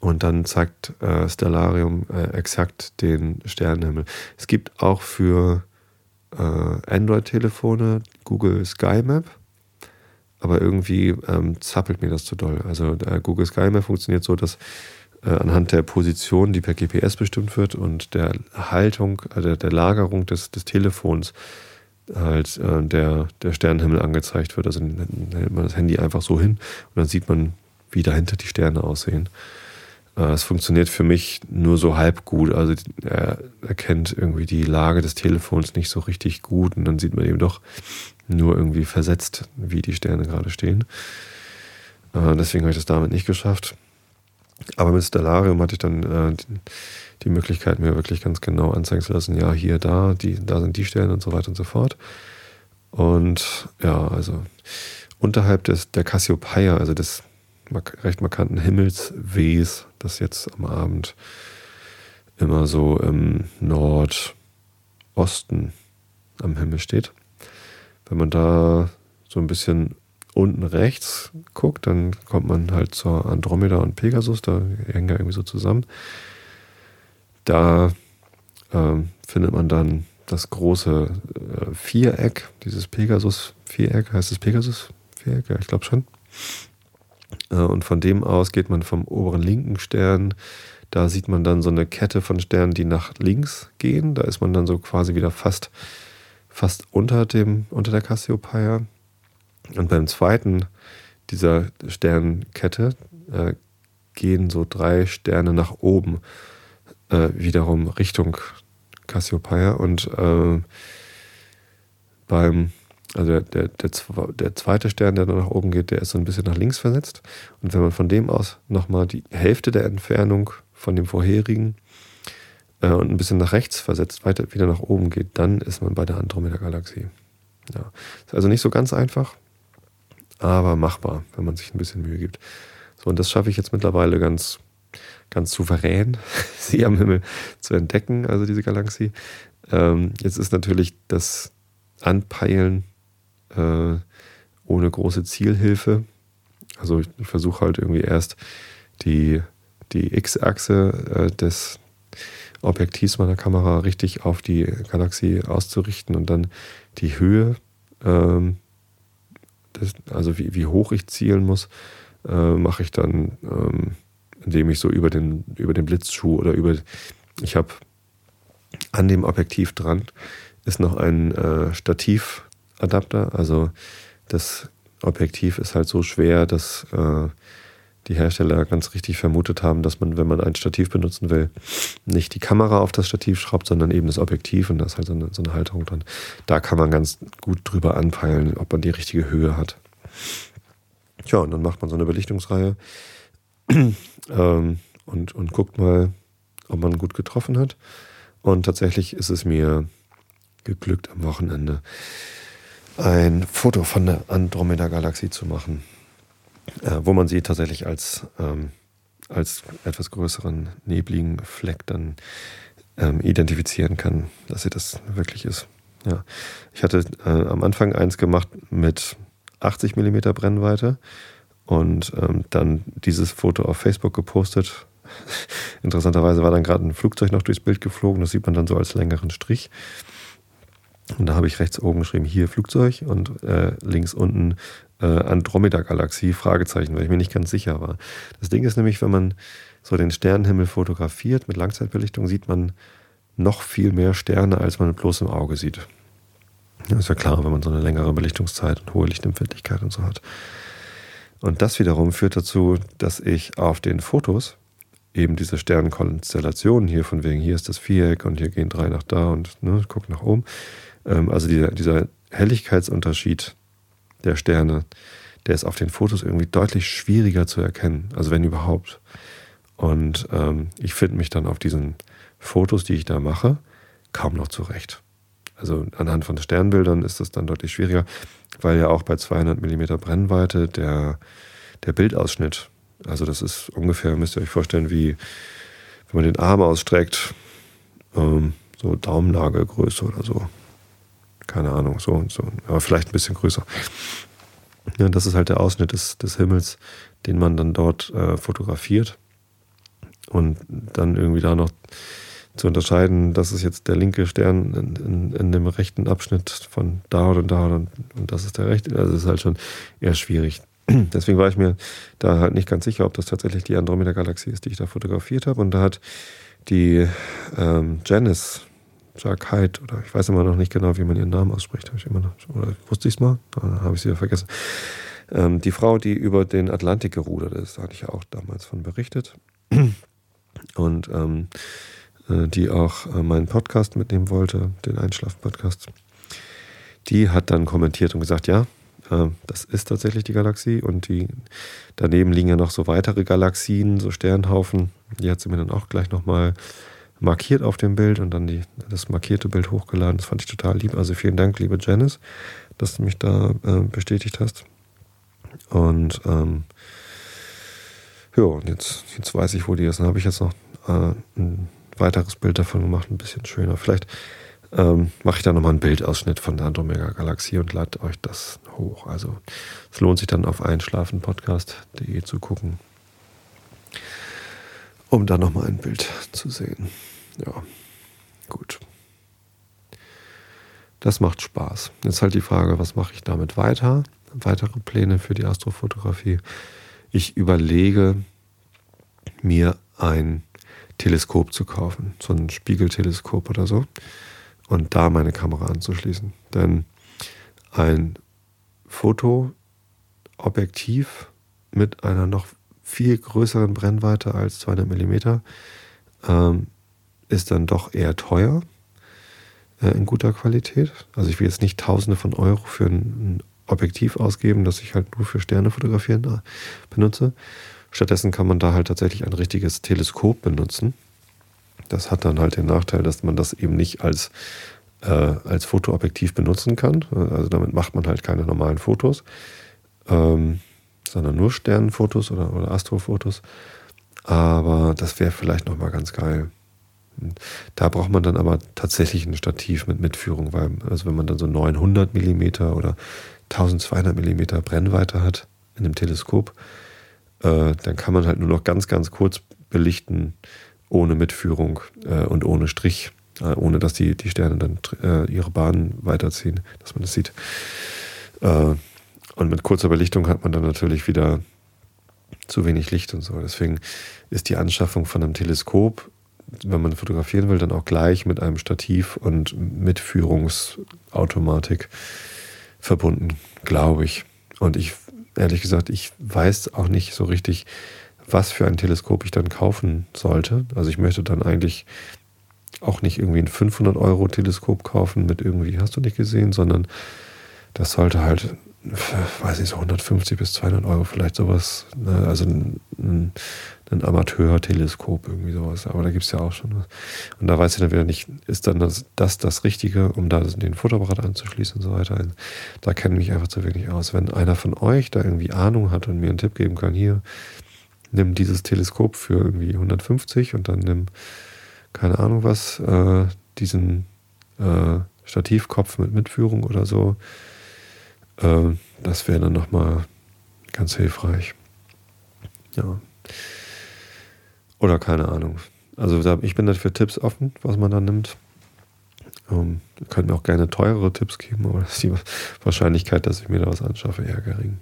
Und dann zeigt äh, Stellarium äh, exakt den Sternenhimmel. Es gibt auch für äh, Android-Telefone Google Sky Map aber irgendwie ähm, zappelt mir das zu doll. Also der Google Sky Map funktioniert so, dass äh, anhand der Position, die per GPS bestimmt wird und der Haltung, also der Lagerung des, des Telefons halt äh, der, der Sternenhimmel angezeigt wird. Also hält man das Handy einfach so hin und dann sieht man, wie dahinter die Sterne aussehen. Äh, es funktioniert für mich nur so halb gut. Also er erkennt irgendwie die Lage des Telefons nicht so richtig gut und dann sieht man eben doch nur irgendwie versetzt, wie die Sterne gerade stehen. Äh, deswegen habe ich das damit nicht geschafft. Aber mit Stellarium hatte ich dann äh, die, die, Möglichkeit, mir wirklich ganz genau anzeigen zu lassen, ja, hier, da, die, da sind die Sterne und so weiter und so fort. Und ja, also unterhalb des, der Cassiopeia, also des recht markanten Himmelswehs, das jetzt am Abend immer so im Nordosten am Himmel steht. Wenn man da so ein bisschen unten rechts guckt, dann kommt man halt zur Andromeda und Pegasus, da hängen ja irgendwie so zusammen. Da ähm, findet man dann das große äh, Viereck, dieses Pegasus-Viereck, heißt es Pegasus-Viereck? Ja, ich glaube schon. Äh, und von dem aus geht man vom oberen linken Stern. Da sieht man dann so eine Kette von Sternen, die nach links gehen. Da ist man dann so quasi wieder fast, fast unter, dem, unter der Cassiopeia. Und beim zweiten dieser Sternkette äh, gehen so drei Sterne nach oben, äh, wiederum Richtung Cassiopeia. Und äh, beim also der, der, der, zweite Stern, der nach oben geht, der ist so ein bisschen nach links versetzt. Und wenn man von dem aus nochmal die Hälfte der Entfernung von dem vorherigen äh, und ein bisschen nach rechts versetzt, weiter wieder nach oben geht, dann ist man bei der Andromeda-Galaxie. Ja. Ist also nicht so ganz einfach, aber machbar, wenn man sich ein bisschen Mühe gibt. So, und das schaffe ich jetzt mittlerweile ganz, ganz souverän, sie am Himmel zu entdecken, also diese Galaxie. Ähm, jetzt ist natürlich das Anpeilen äh, ohne große Zielhilfe. Also ich, versuche halt irgendwie erst die, die X-Achse äh, des Objektivs meiner Kamera richtig auf die Galaxie auszurichten und dann die Höhe, ähm, des, also wie, wie hoch ich zielen muss, äh, mache ich dann, ähm, indem ich so über den, über den Blitzschuh oder über, ich habe an dem Objektiv dran, ist noch ein äh, Stativ Adapter. Also das Objektiv ist halt so schwer, dass äh, die Hersteller ganz richtig vermutet haben, dass man, wenn man ein Stativ benutzen will, nicht die Kamera auf das Stativ schraubt, sondern eben das Objektiv und da ist halt so eine, so eine Halterung dran. Da kann man ganz gut drüber anpeilen, ob man die richtige Höhe hat. Tja, und dann macht man so eine Belichtungsreihe ähm, und, und guckt mal, ob man gut getroffen hat. Und tatsächlich ist es mir geglückt am Wochenende ein Foto von der Andromeda-Galaxie zu machen, äh, wo man sie tatsächlich als, ähm, als etwas größeren nebligen Fleck dann ähm, identifizieren kann, dass sie das wirklich ist. Ja. Ich hatte äh, am Anfang eins gemacht mit 80 mm Brennweite und ähm, dann dieses Foto auf Facebook gepostet. Interessanterweise war dann gerade ein Flugzeug noch durchs Bild geflogen, das sieht man dann so als längeren Strich. Und da habe ich rechts oben geschrieben, hier Flugzeug und äh, links unten äh, Andromeda-Galaxie, Fragezeichen, weil ich mir nicht ganz sicher war. Das Ding ist nämlich, wenn man so den Sternenhimmel fotografiert mit Langzeitbelichtung, sieht man noch viel mehr Sterne, als man mit bloßem Auge sieht. Das ist ja klar, wenn man so eine längere Belichtungszeit und hohe Lichtempfindlichkeit und so hat. Und das wiederum führt dazu, dass ich auf den Fotos eben diese Sternenkonstellationen hier, von wegen hier ist das Viereck und hier gehen drei nach da und ne, guck nach oben. Ähm, also dieser, dieser Helligkeitsunterschied der Sterne, der ist auf den Fotos irgendwie deutlich schwieriger zu erkennen, also wenn überhaupt. Und ähm, ich finde mich dann auf diesen Fotos, die ich da mache, kaum noch zurecht. Also anhand von Sternbildern ist das dann deutlich schwieriger, weil ja auch bei 200 mm Brennweite der, der Bildausschnitt, also das ist ungefähr, müsst ihr euch vorstellen, wie wenn man den Arm ausstreckt, ähm, so Daumennagelgröße oder so. Keine Ahnung, so und so, aber vielleicht ein bisschen größer. Ja, das ist halt der Ausschnitt des, des Himmels, den man dann dort äh, fotografiert. Und dann irgendwie da noch zu unterscheiden, das ist jetzt der linke Stern in, in, in dem rechten Abschnitt von da und da und, und das ist der rechte. Also ist halt schon eher schwierig. Deswegen war ich mir da halt nicht ganz sicher, ob das tatsächlich die Andromeda-Galaxie ist, die ich da fotografiert habe. Und da hat die ähm, Janice Hyde, oder ich weiß immer noch nicht genau, wie man ihren Namen ausspricht, habe ich immer noch, oder wusste ich es mal, dann habe ich sie ja vergessen. Ähm, die Frau, die über den Atlantik gerudert ist, hatte ich ja auch damals von berichtet. Und ähm, äh, die auch äh, meinen Podcast mitnehmen wollte, den Einschlaf-Podcast, die hat dann kommentiert und gesagt, ja, äh, das ist tatsächlich die Galaxie und die daneben liegen ja noch so weitere Galaxien, so Sternhaufen. Die hat sie mir dann auch gleich nochmal markiert auf dem Bild und dann die, das markierte Bild hochgeladen. Das fand ich total lieb. Also vielen Dank, liebe Janice, dass du mich da äh, bestätigt hast. Und ähm, ja, jetzt, jetzt weiß ich, wo die ist. Dann habe ich jetzt noch äh, ein weiteres Bild davon gemacht, ein bisschen schöner. Vielleicht ähm, mache ich da nochmal einen Bildausschnitt von der Andromeda-Galaxie und lade euch das hoch. Also es lohnt sich dann auf einschlafenpodcast.de zu gucken um da nochmal ein Bild zu sehen. Ja, gut. Das macht Spaß. Jetzt halt die Frage, was mache ich damit weiter? Weitere Pläne für die Astrofotografie. Ich überlege, mir ein Teleskop zu kaufen, so ein Spiegelteleskop oder so, und da meine Kamera anzuschließen. Denn ein Fotoobjektiv mit einer noch viel größeren Brennweite als 200 mm ähm, ist dann doch eher teuer äh, in guter Qualität. Also ich will jetzt nicht Tausende von Euro für ein, ein Objektiv ausgeben, das ich halt nur für Sterne fotografieren äh, benutze. Stattdessen kann man da halt tatsächlich ein richtiges Teleskop benutzen. Das hat dann halt den Nachteil, dass man das eben nicht als, äh, als Fotoobjektiv benutzen kann. Also damit macht man halt keine normalen Fotos. Ähm, sondern nur Sternenfotos oder, oder Astrofotos. Aber das wäre vielleicht nochmal ganz geil. Da braucht man dann aber tatsächlich ein Stativ mit Mitführung, weil, also wenn man dann so 900 mm oder 1200 mm Brennweite hat in einem Teleskop, äh, dann kann man halt nur noch ganz, ganz kurz belichten, ohne Mitführung äh, und ohne Strich, äh, ohne dass die, die Sterne dann äh, ihre Bahnen weiterziehen, dass man das sieht. Und mit kurzer Belichtung hat man dann natürlich wieder zu wenig Licht und so. Deswegen ist die Anschaffung von einem Teleskop, wenn man fotografieren will, dann auch gleich mit einem Stativ und Mitführungsautomatik verbunden, glaube ich. Und ich, ehrlich gesagt, ich weiß auch nicht so richtig, was für ein Teleskop ich dann kaufen sollte. Also ich möchte dann eigentlich auch nicht irgendwie ein 500 Euro Teleskop kaufen mit irgendwie, hast du nicht gesehen, sondern das sollte halt weiß ich so 150 bis 200 Euro vielleicht sowas, ne? also ein, ein, Amateur-Teleskop irgendwie sowas, aber da gibt es ja auch schon was. Und da weiß ich dann wieder nicht, ist dann das, das, das Richtige, um da den Fotoapparat anzuschließen und so weiter. Da kenne ich mich einfach zu wenig aus. Wenn einer von euch da irgendwie Ahnung hat und mir einen Tipp geben kann, hier, nimm dieses Teleskop für irgendwie 150 und dann nimm, keine Ahnung was, äh, diesen äh, Stativkopf mit Mitführung oder so, das wäre dann nochmal ganz hilfreich. Ja. Oder keine Ahnung. Also ich bin dafür Tipps offen, was man da nimmt. Ähm, könnt mir auch gerne teurere Tipps geben, aber die Wahrscheinlichkeit, dass ich mir da was anschaffe, eher gering.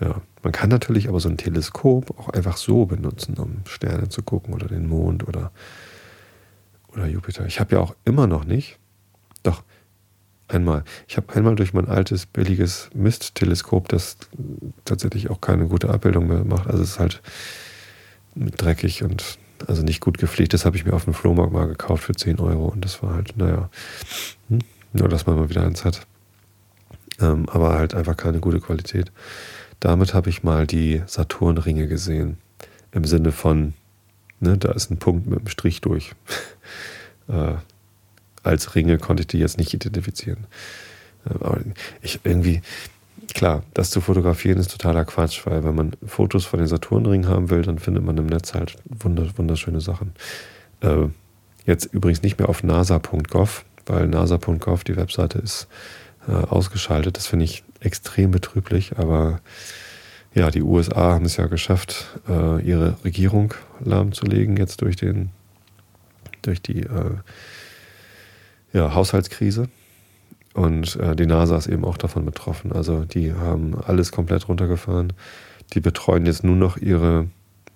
Ja, man kann natürlich aber so ein Teleskop auch einfach so benutzen, um Sterne zu gucken oder den Mond oder, oder Jupiter. Ich habe ja auch immer noch nicht, doch einmal, ich habe einmal durch mein altes billiges Mistteleskop, das tatsächlich auch keine gute Abbildung mehr macht, also es ist halt dreckig und also nicht gut gepflegt. Das habe ich mir auf dem Flohmarkt mal gekauft für 10 Euro und das war halt, naja, hm, nur dass man mal wieder eins hat. Ähm, aber halt einfach keine gute Qualität. Damit habe ich mal die Saturnringe gesehen. Im Sinne von, ne, da ist ein Punkt mit einem Strich durch. äh, als Ringe konnte ich die jetzt nicht identifizieren. Äh, aber ich irgendwie, klar, das zu fotografieren ist totaler Quatsch, weil wenn man Fotos von den Saturnringen haben will, dann findet man im Netz halt wunderschöne Sachen. Äh, jetzt übrigens nicht mehr auf nasa.gov, weil nasa.gov, die Webseite, ist äh, ausgeschaltet. Das finde ich extrem betrüblich, aber ja, die USA haben es ja geschafft, ihre Regierung lahmzulegen, jetzt durch den, durch die ja, Haushaltskrise. Und äh, die NASA ist eben auch davon betroffen. Also die haben alles komplett runtergefahren. Die betreuen jetzt nur noch ihre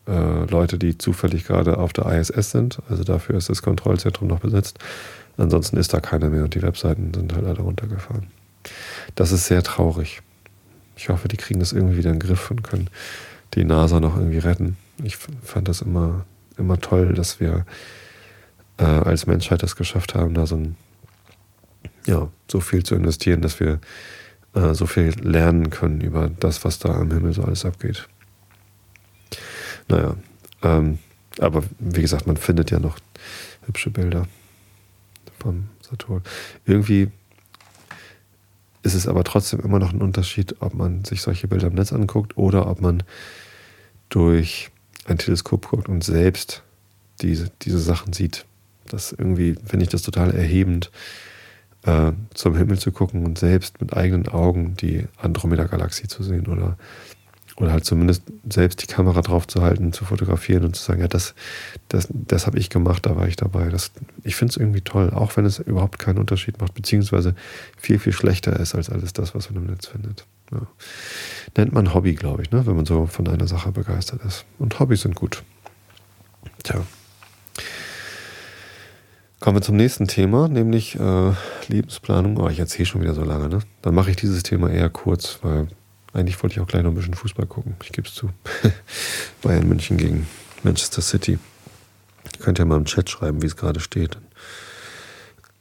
äh, Leute, die zufällig gerade auf der ISS sind. Also dafür ist das Kontrollzentrum noch besetzt. Ansonsten ist da keiner mehr und die Webseiten sind halt alle runtergefahren. Das ist sehr traurig. Ich hoffe, die kriegen das irgendwie wieder in den Griff und können die NASA noch irgendwie retten. Ich fand das immer, immer toll, dass wir äh, als Menschheit das geschafft haben, da so ein ja, so viel zu investieren, dass wir äh, so viel lernen können über das, was da am Himmel so alles abgeht. Naja, ähm, aber wie gesagt, man findet ja noch hübsche Bilder vom Saturn. Irgendwie ist es aber trotzdem immer noch ein Unterschied, ob man sich solche Bilder im Netz anguckt oder ob man durch ein Teleskop guckt und selbst diese, diese Sachen sieht. Das irgendwie finde ich das total erhebend, äh, zum Himmel zu gucken und selbst mit eigenen Augen die Andromeda-Galaxie zu sehen oder, oder halt zumindest selbst die Kamera drauf zu halten, zu fotografieren und zu sagen, ja, das, das, das habe ich gemacht, da war ich dabei. Das, ich finde es irgendwie toll, auch wenn es überhaupt keinen Unterschied macht, beziehungsweise viel, viel schlechter ist als alles das, was man im Netz findet. Ja. Nennt man Hobby, glaube ich, ne? wenn man so von einer Sache begeistert ist. Und Hobbys sind gut. Tja. Kommen wir zum nächsten Thema, nämlich äh, Lebensplanung. Oh, ich erzähle schon wieder so lange, ne? Dann mache ich dieses Thema eher kurz, weil eigentlich wollte ich auch gleich noch ein bisschen Fußball gucken. Ich gebe es zu. Bayern München gegen Manchester City. Ihr könnt ja mal im Chat schreiben, wie es gerade steht.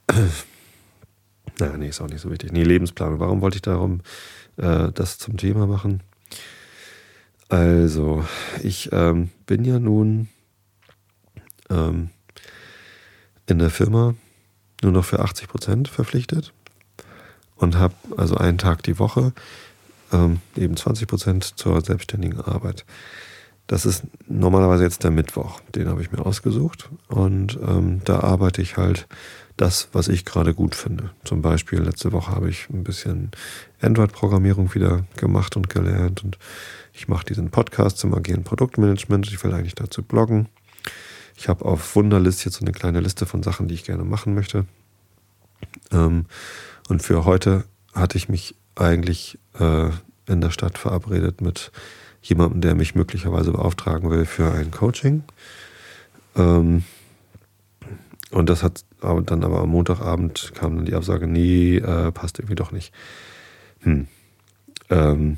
naja, nee, ist auch nicht so wichtig. Nee, Lebensplanung. Warum wollte ich darum äh, das zum Thema machen? Also, ich ähm, bin ja nun ähm, in der Firma nur noch für 80 Prozent verpflichtet und habe also einen Tag die Woche, ähm, eben 20 Prozent zur selbstständigen Arbeit. Das ist normalerweise jetzt der Mittwoch, den habe ich mir ausgesucht und ähm, da arbeite ich halt das, was ich gerade gut finde. Zum Beispiel letzte Woche habe ich ein bisschen Android-Programmierung wieder gemacht und gelernt und ich mache diesen Podcast zum agilen Produktmanagement. Ich will eigentlich dazu bloggen. Ich habe auf Wunderlist jetzt so eine kleine Liste von Sachen, die ich gerne machen möchte. Ähm, und für heute hatte ich mich eigentlich äh, in der Stadt verabredet mit jemandem, der mich möglicherweise beauftragen will für ein Coaching. Ähm, und das hat dann aber am Montagabend kam dann die Absage, nee, äh, passt irgendwie doch nicht. Hm. Ähm,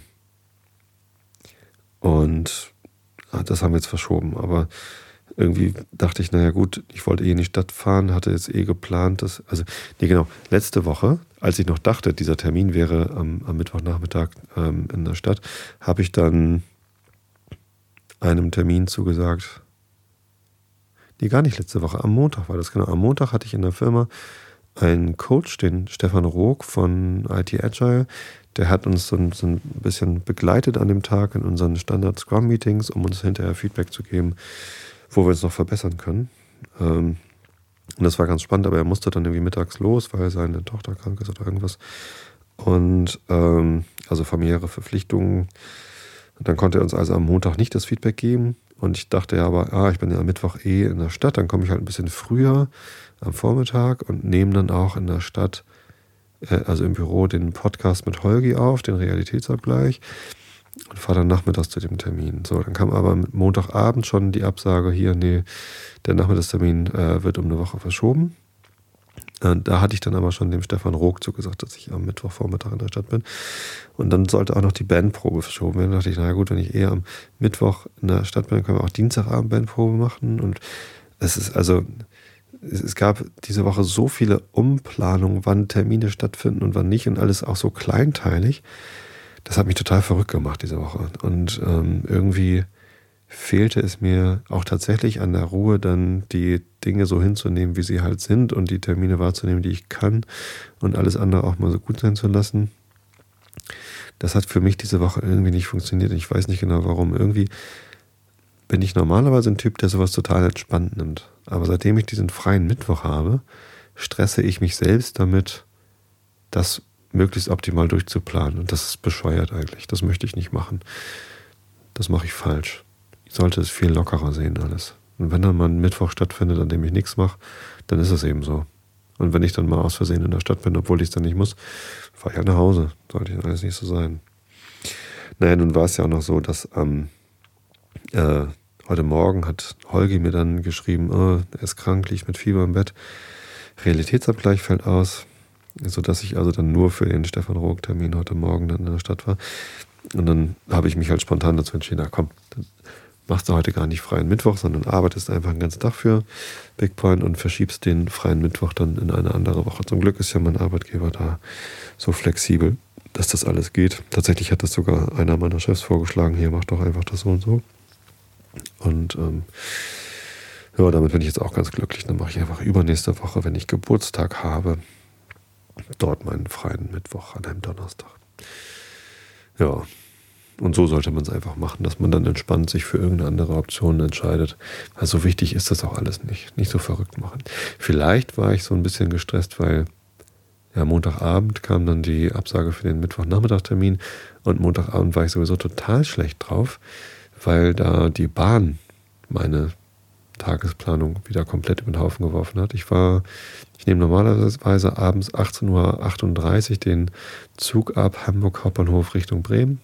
und ah, das haben wir jetzt verschoben. Aber irgendwie dachte ich, naja gut, ich wollte eh in die Stadt fahren, hatte jetzt eh geplant, dass, also, nee, genau, letzte Woche, als ich noch dachte, dieser Termin wäre am, am Mittwochnachmittag ähm, in der Stadt, habe ich dann einem Termin zugesagt. Nee, gar nicht letzte Woche, am Montag war das, genau. Am Montag hatte ich in der Firma einen Coach, den Stefan Rook von IT Agile, der hat uns so ein, so ein bisschen begleitet an dem Tag in unseren Standard Scrum Meetings, um uns hinterher Feedback zu geben wo wir uns noch verbessern können. Ähm, und das war ganz spannend, aber er musste dann irgendwie mittags los, weil seine Tochter krank ist oder irgendwas. Und ähm, also familiäre Verpflichtungen. Und dann konnte er uns also am Montag nicht das Feedback geben. Und ich dachte ja aber, ah, ich bin ja am Mittwoch eh in der Stadt, dann komme ich halt ein bisschen früher am Vormittag und nehme dann auch in der Stadt, äh, also im Büro, den Podcast mit Holgi auf, den Realitätsabgleich und fahre dann nachmittags zu dem Termin. So, dann kam aber Montagabend schon die Absage hier, nee, der Nachmittagstermin äh, wird um eine Woche verschoben. Äh, da hatte ich dann aber schon dem Stefan Rook zugesagt, dass ich am Mittwochvormittag in der Stadt bin. Und dann sollte auch noch die Bandprobe verschoben werden. Da dachte ich, naja gut, wenn ich eher am Mittwoch in der Stadt bin, können wir auch Dienstagabend Bandprobe machen. Und es ist also, es gab diese Woche so viele Umplanungen, wann Termine stattfinden und wann nicht und alles auch so kleinteilig. Das hat mich total verrückt gemacht diese Woche. Und ähm, irgendwie fehlte es mir auch tatsächlich an der Ruhe, dann die Dinge so hinzunehmen, wie sie halt sind und die Termine wahrzunehmen, die ich kann und alles andere auch mal so gut sein zu lassen. Das hat für mich diese Woche irgendwie nicht funktioniert. Ich weiß nicht genau warum. Irgendwie bin ich normalerweise ein Typ, der sowas total entspannt nimmt. Aber seitdem ich diesen freien Mittwoch habe, stresse ich mich selbst damit, das möglichst optimal durchzuplanen. Und das ist bescheuert eigentlich. Das möchte ich nicht machen. Das mache ich falsch. Ich sollte es viel lockerer sehen alles. Und wenn dann mal ein Mittwoch stattfindet, an dem ich nichts mache, dann ist es eben so. Und wenn ich dann mal aus Versehen in der Stadt bin, obwohl ich es dann nicht muss, fahre ich halt nach Hause. Sollte ich alles nicht so sein. Naja, nun war es ja auch noch so, dass ähm, äh, heute Morgen hat Holgi mir dann geschrieben, oh, er ist krank, liegt mit Fieber im Bett. Realitätsabgleich fällt aus, sodass ich also dann nur für den Stefan Rook-Termin heute Morgen dann in der Stadt war. Und dann habe ich mich halt spontan dazu entschieden, na komm, dann machst du heute gar nicht freien Mittwoch, sondern arbeitest einfach einen ganzen Tag für Bigpoint und verschiebst den freien Mittwoch dann in eine andere Woche. Zum Glück ist ja mein Arbeitgeber da so flexibel, dass das alles geht. Tatsächlich hat das sogar einer meiner Chefs vorgeschlagen, hier mach doch einfach das so und so. Und ähm, ja, damit bin ich jetzt auch ganz glücklich. Dann mache ich einfach übernächste Woche, wenn ich Geburtstag habe, dort meinen freien Mittwoch an einem Donnerstag. Ja, und so sollte man es einfach machen, dass man dann entspannt sich für irgendeine andere Option entscheidet. Weil so wichtig ist das auch alles nicht. Nicht so verrückt machen. Vielleicht war ich so ein bisschen gestresst, weil ja, Montagabend kam dann die Absage für den Mittwochnachmittagtermin und Montagabend war ich sowieso total schlecht drauf, weil da die Bahn meine Tagesplanung wieder komplett über den Haufen geworfen hat. Ich war, ich nehme normalerweise abends 18.38 Uhr den Zug ab Hamburg Hauptbahnhof Richtung Bremen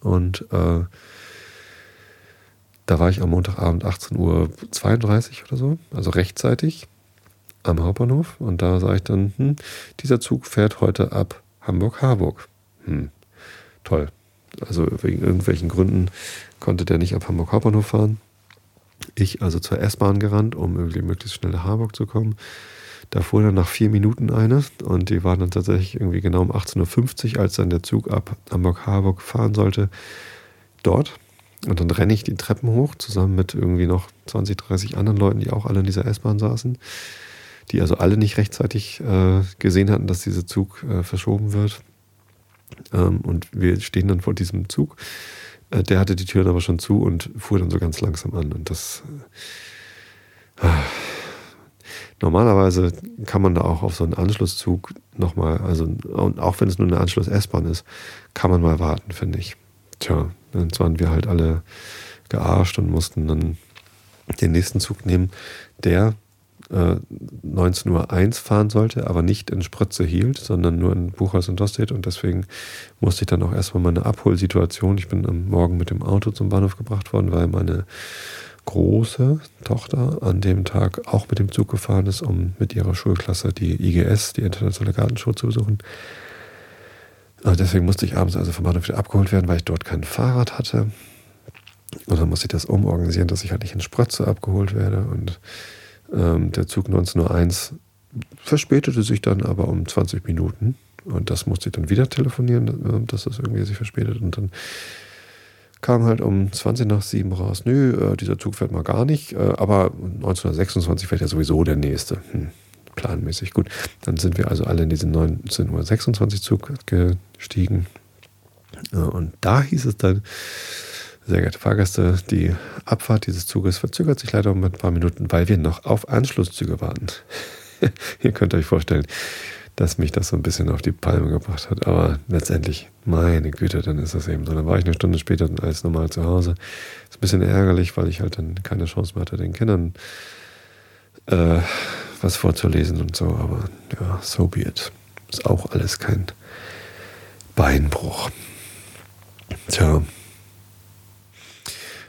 und äh, da war ich am Montagabend 18.32 Uhr oder so, also rechtzeitig am Hauptbahnhof. Und da sah ich dann, hm, dieser Zug fährt heute ab Hamburg-Harburg. Hm, toll. Also wegen irgendwelchen Gründen konnte der nicht ab Hamburg Hauptbahnhof fahren. Ich also zur S-Bahn gerannt, um irgendwie möglichst schnell nach Harburg zu kommen. Da fuhr dann nach vier Minuten eine und die waren dann tatsächlich irgendwie genau um 18.50 Uhr, als dann der Zug ab Hamburg-Harburg fahren sollte, dort. Und dann renne ich die Treppen hoch, zusammen mit irgendwie noch 20, 30 anderen Leuten, die auch alle in dieser S-Bahn saßen, die also alle nicht rechtzeitig äh, gesehen hatten, dass dieser Zug äh, verschoben wird. Ähm, und wir stehen dann vor diesem Zug. Äh, der hatte die Türen aber schon zu und fuhr dann so ganz langsam an. Und das. Äh, Normalerweise kann man da auch auf so einen Anschlusszug nochmal, also und auch wenn es nur eine Anschluss-S-Bahn ist, kann man mal warten, finde ich. Tja, dann waren wir halt alle gearscht und mussten dann den nächsten Zug nehmen, der äh, 19.01 Uhr fahren sollte, aber nicht in Sprötze hielt, sondern nur in Buchholz und Dostedt und deswegen musste ich dann auch erstmal meine Abholsituation, ich bin am Morgen mit dem Auto zum Bahnhof gebracht worden, weil meine große Tochter an dem Tag auch mit dem Zug gefahren ist, um mit ihrer Schulklasse die IGS, die Internationale Gartenschule, zu besuchen. Und deswegen musste ich abends also vom Bahnhof wieder abgeholt werden, weil ich dort kein Fahrrad hatte. Und dann musste ich das umorganisieren, dass ich halt nicht in Sprötze abgeholt werde. Und ähm, der Zug 19.01 Uhr verspätete sich dann aber um 20 Minuten. Und das musste ich dann wieder telefonieren, äh, dass das irgendwie sich verspätet. Und dann kam halt um 20 nach 7 raus, nö, äh, dieser Zug fährt mal gar nicht, äh, aber 1926 fährt ja sowieso der nächste. Hm, planmäßig. Gut, dann sind wir also alle in diesen 1926 Zug gestiegen. Und da hieß es dann, sehr geehrte Fahrgäste, die Abfahrt dieses Zuges verzögert sich leider um ein paar Minuten, weil wir noch auf Anschlusszüge warten. Ihr könnt euch vorstellen, dass mich das so ein bisschen auf die Palme gebracht hat. Aber letztendlich, meine Güte, dann ist das eben so. Dann war ich eine Stunde später als normal zu Hause. Ist ein bisschen ärgerlich, weil ich halt dann keine Chance mehr hatte, den Kindern äh, was vorzulesen und so. Aber ja, so be it. Ist auch alles kein Beinbruch. Tja.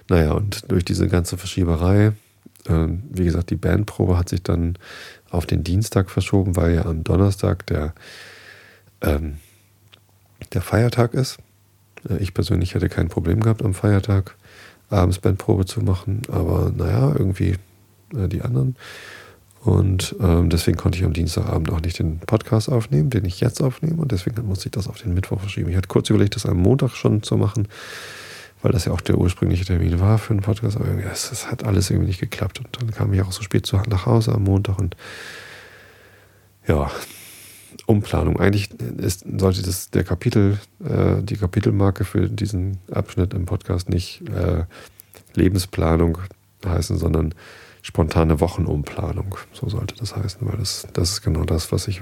Naja, und durch diese ganze Verschieberei, äh, wie gesagt, die Bandprobe hat sich dann auf den Dienstag verschoben, weil ja am Donnerstag der, ähm, der Feiertag ist. Äh, ich persönlich hätte kein Problem gehabt, am Feiertag abends Bandprobe zu machen, aber naja, irgendwie äh, die anderen. Und ähm, deswegen konnte ich am Dienstagabend auch nicht den Podcast aufnehmen, den ich jetzt aufnehme. Und deswegen musste ich das auf den Mittwoch verschieben. Ich hatte kurz überlegt, das am Montag schon zu machen, weil das ja auch der ursprüngliche Termin war für den Podcast. Aber irgendwie, es, es hat alles irgendwie nicht geklappt. Und dann kam ich auch so spät zu, nach Hause am Montag. Und ja, Umplanung. Eigentlich ist, sollte das der Kapitel, äh, die Kapitelmarke für diesen Abschnitt im Podcast nicht äh, Lebensplanung heißen, sondern spontane Wochenumplanung. So sollte das heißen, weil das, das ist genau das, was ich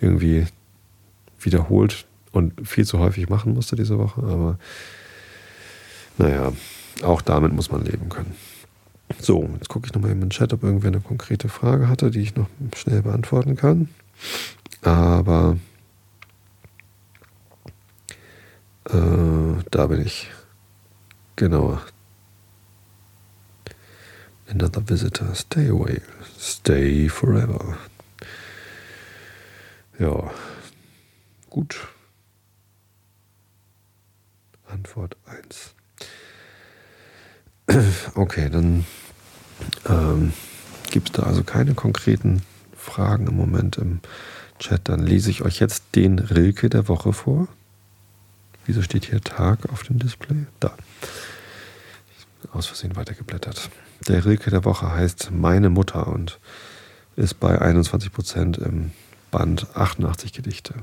irgendwie wiederholt und viel zu häufig machen musste diese Woche. Aber naja, auch damit muss man leben können. So, jetzt gucke ich nochmal in den Chat, ob irgendwer eine konkrete Frage hatte, die ich noch schnell beantworten kann. Aber äh, da bin ich. Genau, Another visitor. Stay away. Stay forever. Ja, gut. Antwort 1. Okay, dann ähm, gibt es da also keine konkreten Fragen im Moment im Chat. Dann lese ich euch jetzt den Rilke der Woche vor. Wieso steht hier Tag auf dem Display? Da. Aus Versehen weitergeblättert. Der Rilke der Woche heißt Meine Mutter und ist bei 21 Prozent im Band 88 Gedichte.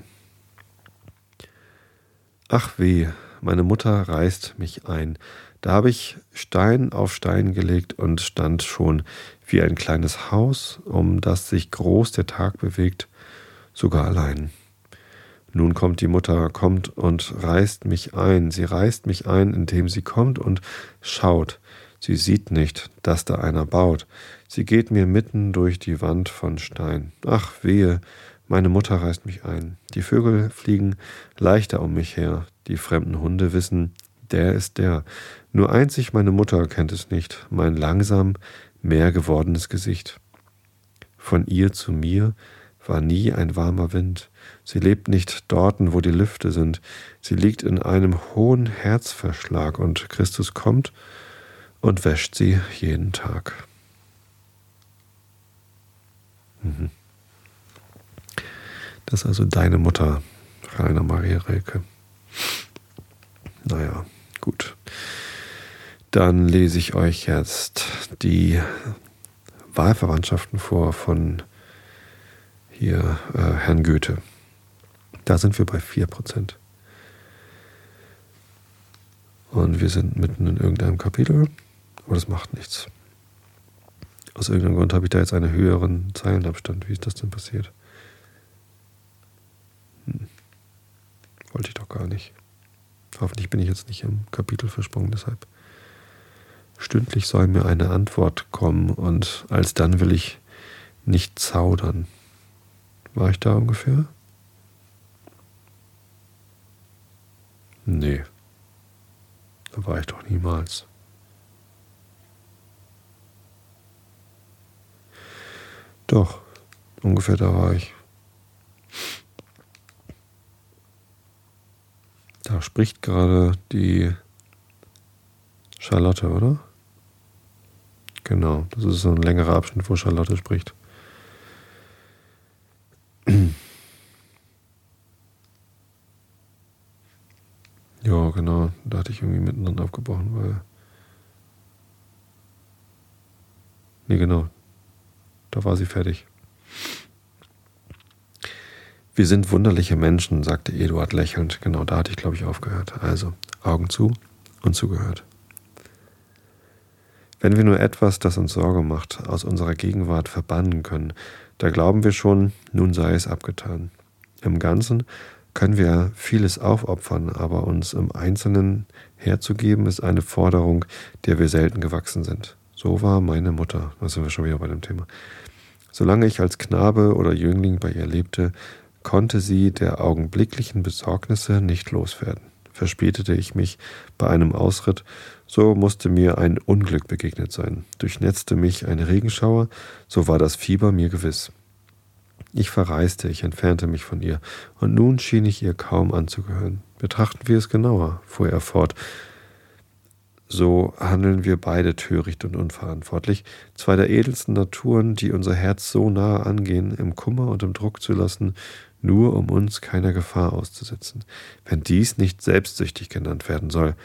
Ach weh, meine Mutter reißt mich ein. Da habe ich Stein auf Stein gelegt und stand schon wie ein kleines Haus, um das sich groß der Tag bewegt, sogar allein. Nun kommt die Mutter, kommt und reißt mich ein. Sie reißt mich ein, indem sie kommt und schaut. Sie sieht nicht, dass da einer baut. Sie geht mir mitten durch die Wand von Stein. Ach wehe, meine Mutter reißt mich ein. Die Vögel fliegen leichter um mich her. Die fremden Hunde wissen, der ist der. Nur einzig meine Mutter kennt es nicht, mein langsam mehr gewordenes Gesicht. Von ihr zu mir war nie ein warmer Wind. Sie lebt nicht dorten, wo die Lüfte sind. Sie liegt in einem hohen Herzverschlag und Christus kommt und wäscht sie jeden Tag. Mhm. Das ist also deine Mutter, Rainer Maria Rilke. Naja, gut. Dann lese ich euch jetzt die Wahlverwandtschaften vor von hier äh, Herrn Goethe. Da sind wir bei 4%. Und wir sind mitten in irgendeinem Kapitel. Aber das macht nichts. Aus irgendeinem Grund habe ich da jetzt einen höheren Zeilenabstand. Wie ist das denn passiert? Hm. Wollte ich doch gar nicht. Hoffentlich bin ich jetzt nicht im Kapitel versprungen, deshalb. Stündlich soll mir eine Antwort kommen und alsdann will ich nicht zaudern. War ich da ungefähr? Nee. Da war ich doch niemals. Doch, ungefähr da war ich. Da spricht gerade die Charlotte, oder? Genau, das ist so ein längerer Abschnitt, wo Charlotte spricht. Ja, genau. Da hatte ich irgendwie mittendrin abgebrochen, weil. Nee, genau. Da war sie fertig. Wir sind wunderliche Menschen, sagte Eduard lächelnd. Genau da hatte ich, glaube ich, aufgehört. Also Augen zu und zugehört. Wenn wir nur etwas, das uns Sorge macht, aus unserer Gegenwart verbannen können, da glauben wir schon, nun sei es abgetan. Im Ganzen können wir vieles aufopfern, aber uns im Einzelnen herzugeben, ist eine Forderung, der wir selten gewachsen sind. So war meine Mutter. Da sind wir schon wieder bei dem Thema. Solange ich als Knabe oder Jüngling bei ihr lebte, konnte sie der augenblicklichen Besorgnisse nicht loswerden. Verspätete ich mich bei einem Ausritt, so musste mir ein Unglück begegnet sein. Durchnetzte mich ein Regenschauer, so war das Fieber mir gewiss. Ich verreiste, ich entfernte mich von ihr, und nun schien ich ihr kaum anzugehören. Betrachten wir es genauer, fuhr er fort. So handeln wir beide töricht und unverantwortlich, zwei der edelsten Naturen, die unser Herz so nahe angehen, im Kummer und im Druck zu lassen, nur um uns keiner Gefahr auszusetzen. Wenn dies nicht selbstsüchtig genannt werden soll,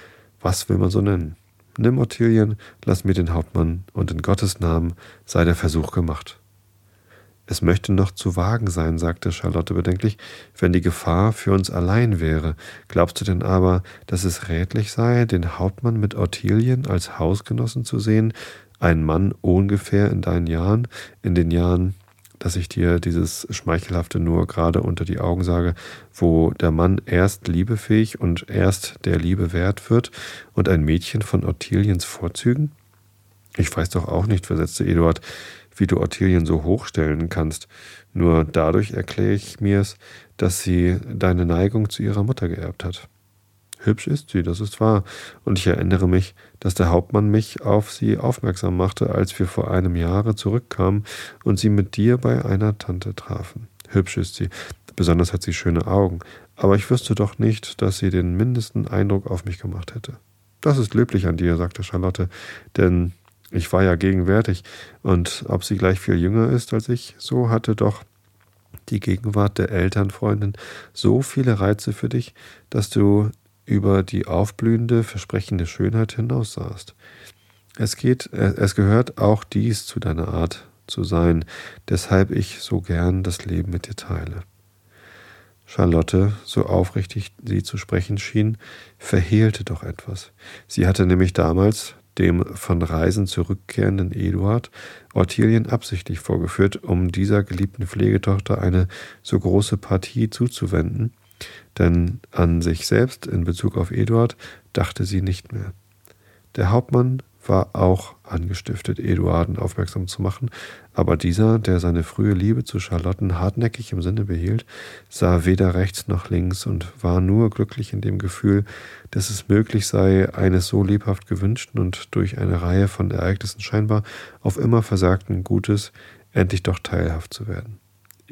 was will man so nennen? Nimm Ottilien, lass mir den Hauptmann, und in Gottes Namen sei der Versuch gemacht. Es möchte noch zu wagen sein, sagte Charlotte bedenklich, wenn die Gefahr für uns allein wäre. Glaubst du denn aber, dass es rätlich sei, den Hauptmann mit Ottilien als Hausgenossen zu sehen, ein Mann ungefähr in deinen Jahren, in den Jahren, dass ich dir dieses Schmeichelhafte nur gerade unter die Augen sage, wo der Mann erst liebefähig und erst der Liebe wert wird und ein Mädchen von Ottiliens Vorzügen? Ich weiß doch auch nicht, versetzte Eduard, wie du Ottilien so hochstellen kannst. Nur dadurch erkläre ich mir's, dass sie deine Neigung zu ihrer Mutter geerbt hat. Hübsch ist sie, das ist wahr, und ich erinnere mich, dass der Hauptmann mich auf sie aufmerksam machte, als wir vor einem Jahre zurückkamen und sie mit dir bei einer Tante trafen. Hübsch ist sie, besonders hat sie schöne Augen, aber ich wüsste doch nicht, dass sie den mindesten Eindruck auf mich gemacht hätte. Das ist löblich an dir, sagte Charlotte, denn ich war ja gegenwärtig, und ob sie gleich viel jünger ist als ich, so hatte doch die Gegenwart der Elternfreundin so viele Reize für dich, dass du über die aufblühende, versprechende Schönheit hinaussahst. Es geht, es gehört auch dies zu deiner Art zu sein, deshalb ich so gern das Leben mit dir teile. Charlotte, so aufrichtig sie zu sprechen schien, verhehlte doch etwas. Sie hatte nämlich damals, dem von Reisen zurückkehrenden Eduard, Ottilien absichtlich vorgeführt, um dieser geliebten Pflegetochter eine so große Partie zuzuwenden, denn an sich selbst in Bezug auf Eduard dachte sie nicht mehr. Der Hauptmann war auch angestiftet, Eduarden aufmerksam zu machen, aber dieser, der seine frühe Liebe zu Charlotten hartnäckig im Sinne behielt, sah weder rechts noch links und war nur glücklich in dem Gefühl, dass es möglich sei, eines so lebhaft gewünschten und durch eine Reihe von Ereignissen scheinbar auf immer versagten Gutes endlich doch teilhaft zu werden.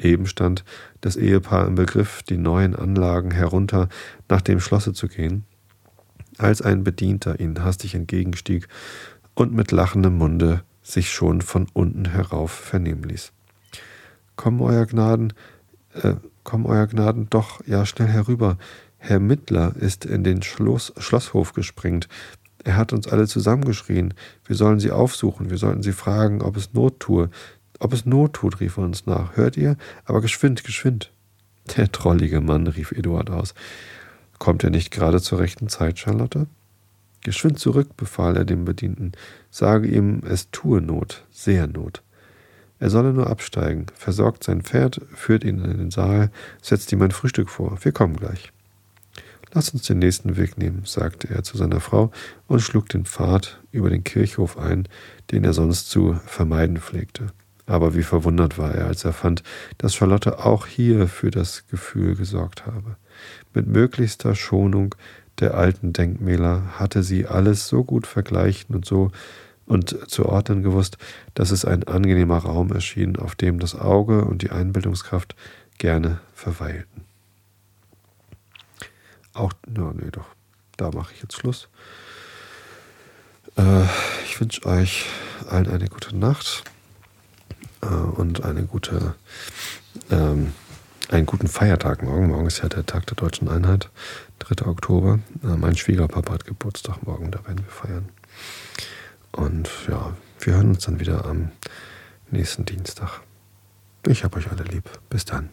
Eben stand das Ehepaar im Begriff, die neuen Anlagen herunter nach dem Schlosse zu gehen, als ein Bedienter ihnen hastig entgegenstieg und mit lachendem Munde sich schon von unten herauf vernehmen ließ. Komm, Euer Gnaden, äh, komm, Euer Gnaden, doch ja schnell herüber. Herr Mittler ist in den Schloss, Schlosshof gesprengt. Er hat uns alle zusammengeschrien. Wir sollen sie aufsuchen, wir sollten sie fragen, ob es Not tue. Ob es Not tut, rief er uns nach. Hört ihr? Aber geschwind, geschwind. Der trollige Mann, rief Eduard aus. Kommt er nicht gerade zur rechten Zeit, Charlotte? Geschwind zurück, befahl er dem Bedienten. Sage ihm, es tue Not, sehr Not. Er solle nur absteigen, versorgt sein Pferd, führt ihn in den Saal, setzt ihm ein Frühstück vor. Wir kommen gleich. Lass uns den nächsten Weg nehmen, sagte er zu seiner Frau und schlug den Pfad über den Kirchhof ein, den er sonst zu vermeiden pflegte. Aber wie verwundert war er, als er fand, dass Charlotte auch hier für das Gefühl gesorgt habe. Mit möglichster Schonung der alten Denkmäler hatte sie alles so gut vergleichen und so und zu ordnen gewusst, dass es ein angenehmer Raum erschien, auf dem das Auge und die Einbildungskraft gerne verweilten. Auch, ja, nee, doch, da mache ich jetzt Schluss. Äh, ich wünsche euch allen eine gute Nacht äh, und eine gute ähm, einen guten Feiertag morgen. Morgen ist ja der Tag der deutschen Einheit, 3. Oktober. Äh, mein Schwiegerpapa hat Geburtstag morgen, da werden wir feiern. Und ja, wir hören uns dann wieder am nächsten Dienstag. Ich habe euch alle lieb. Bis dann.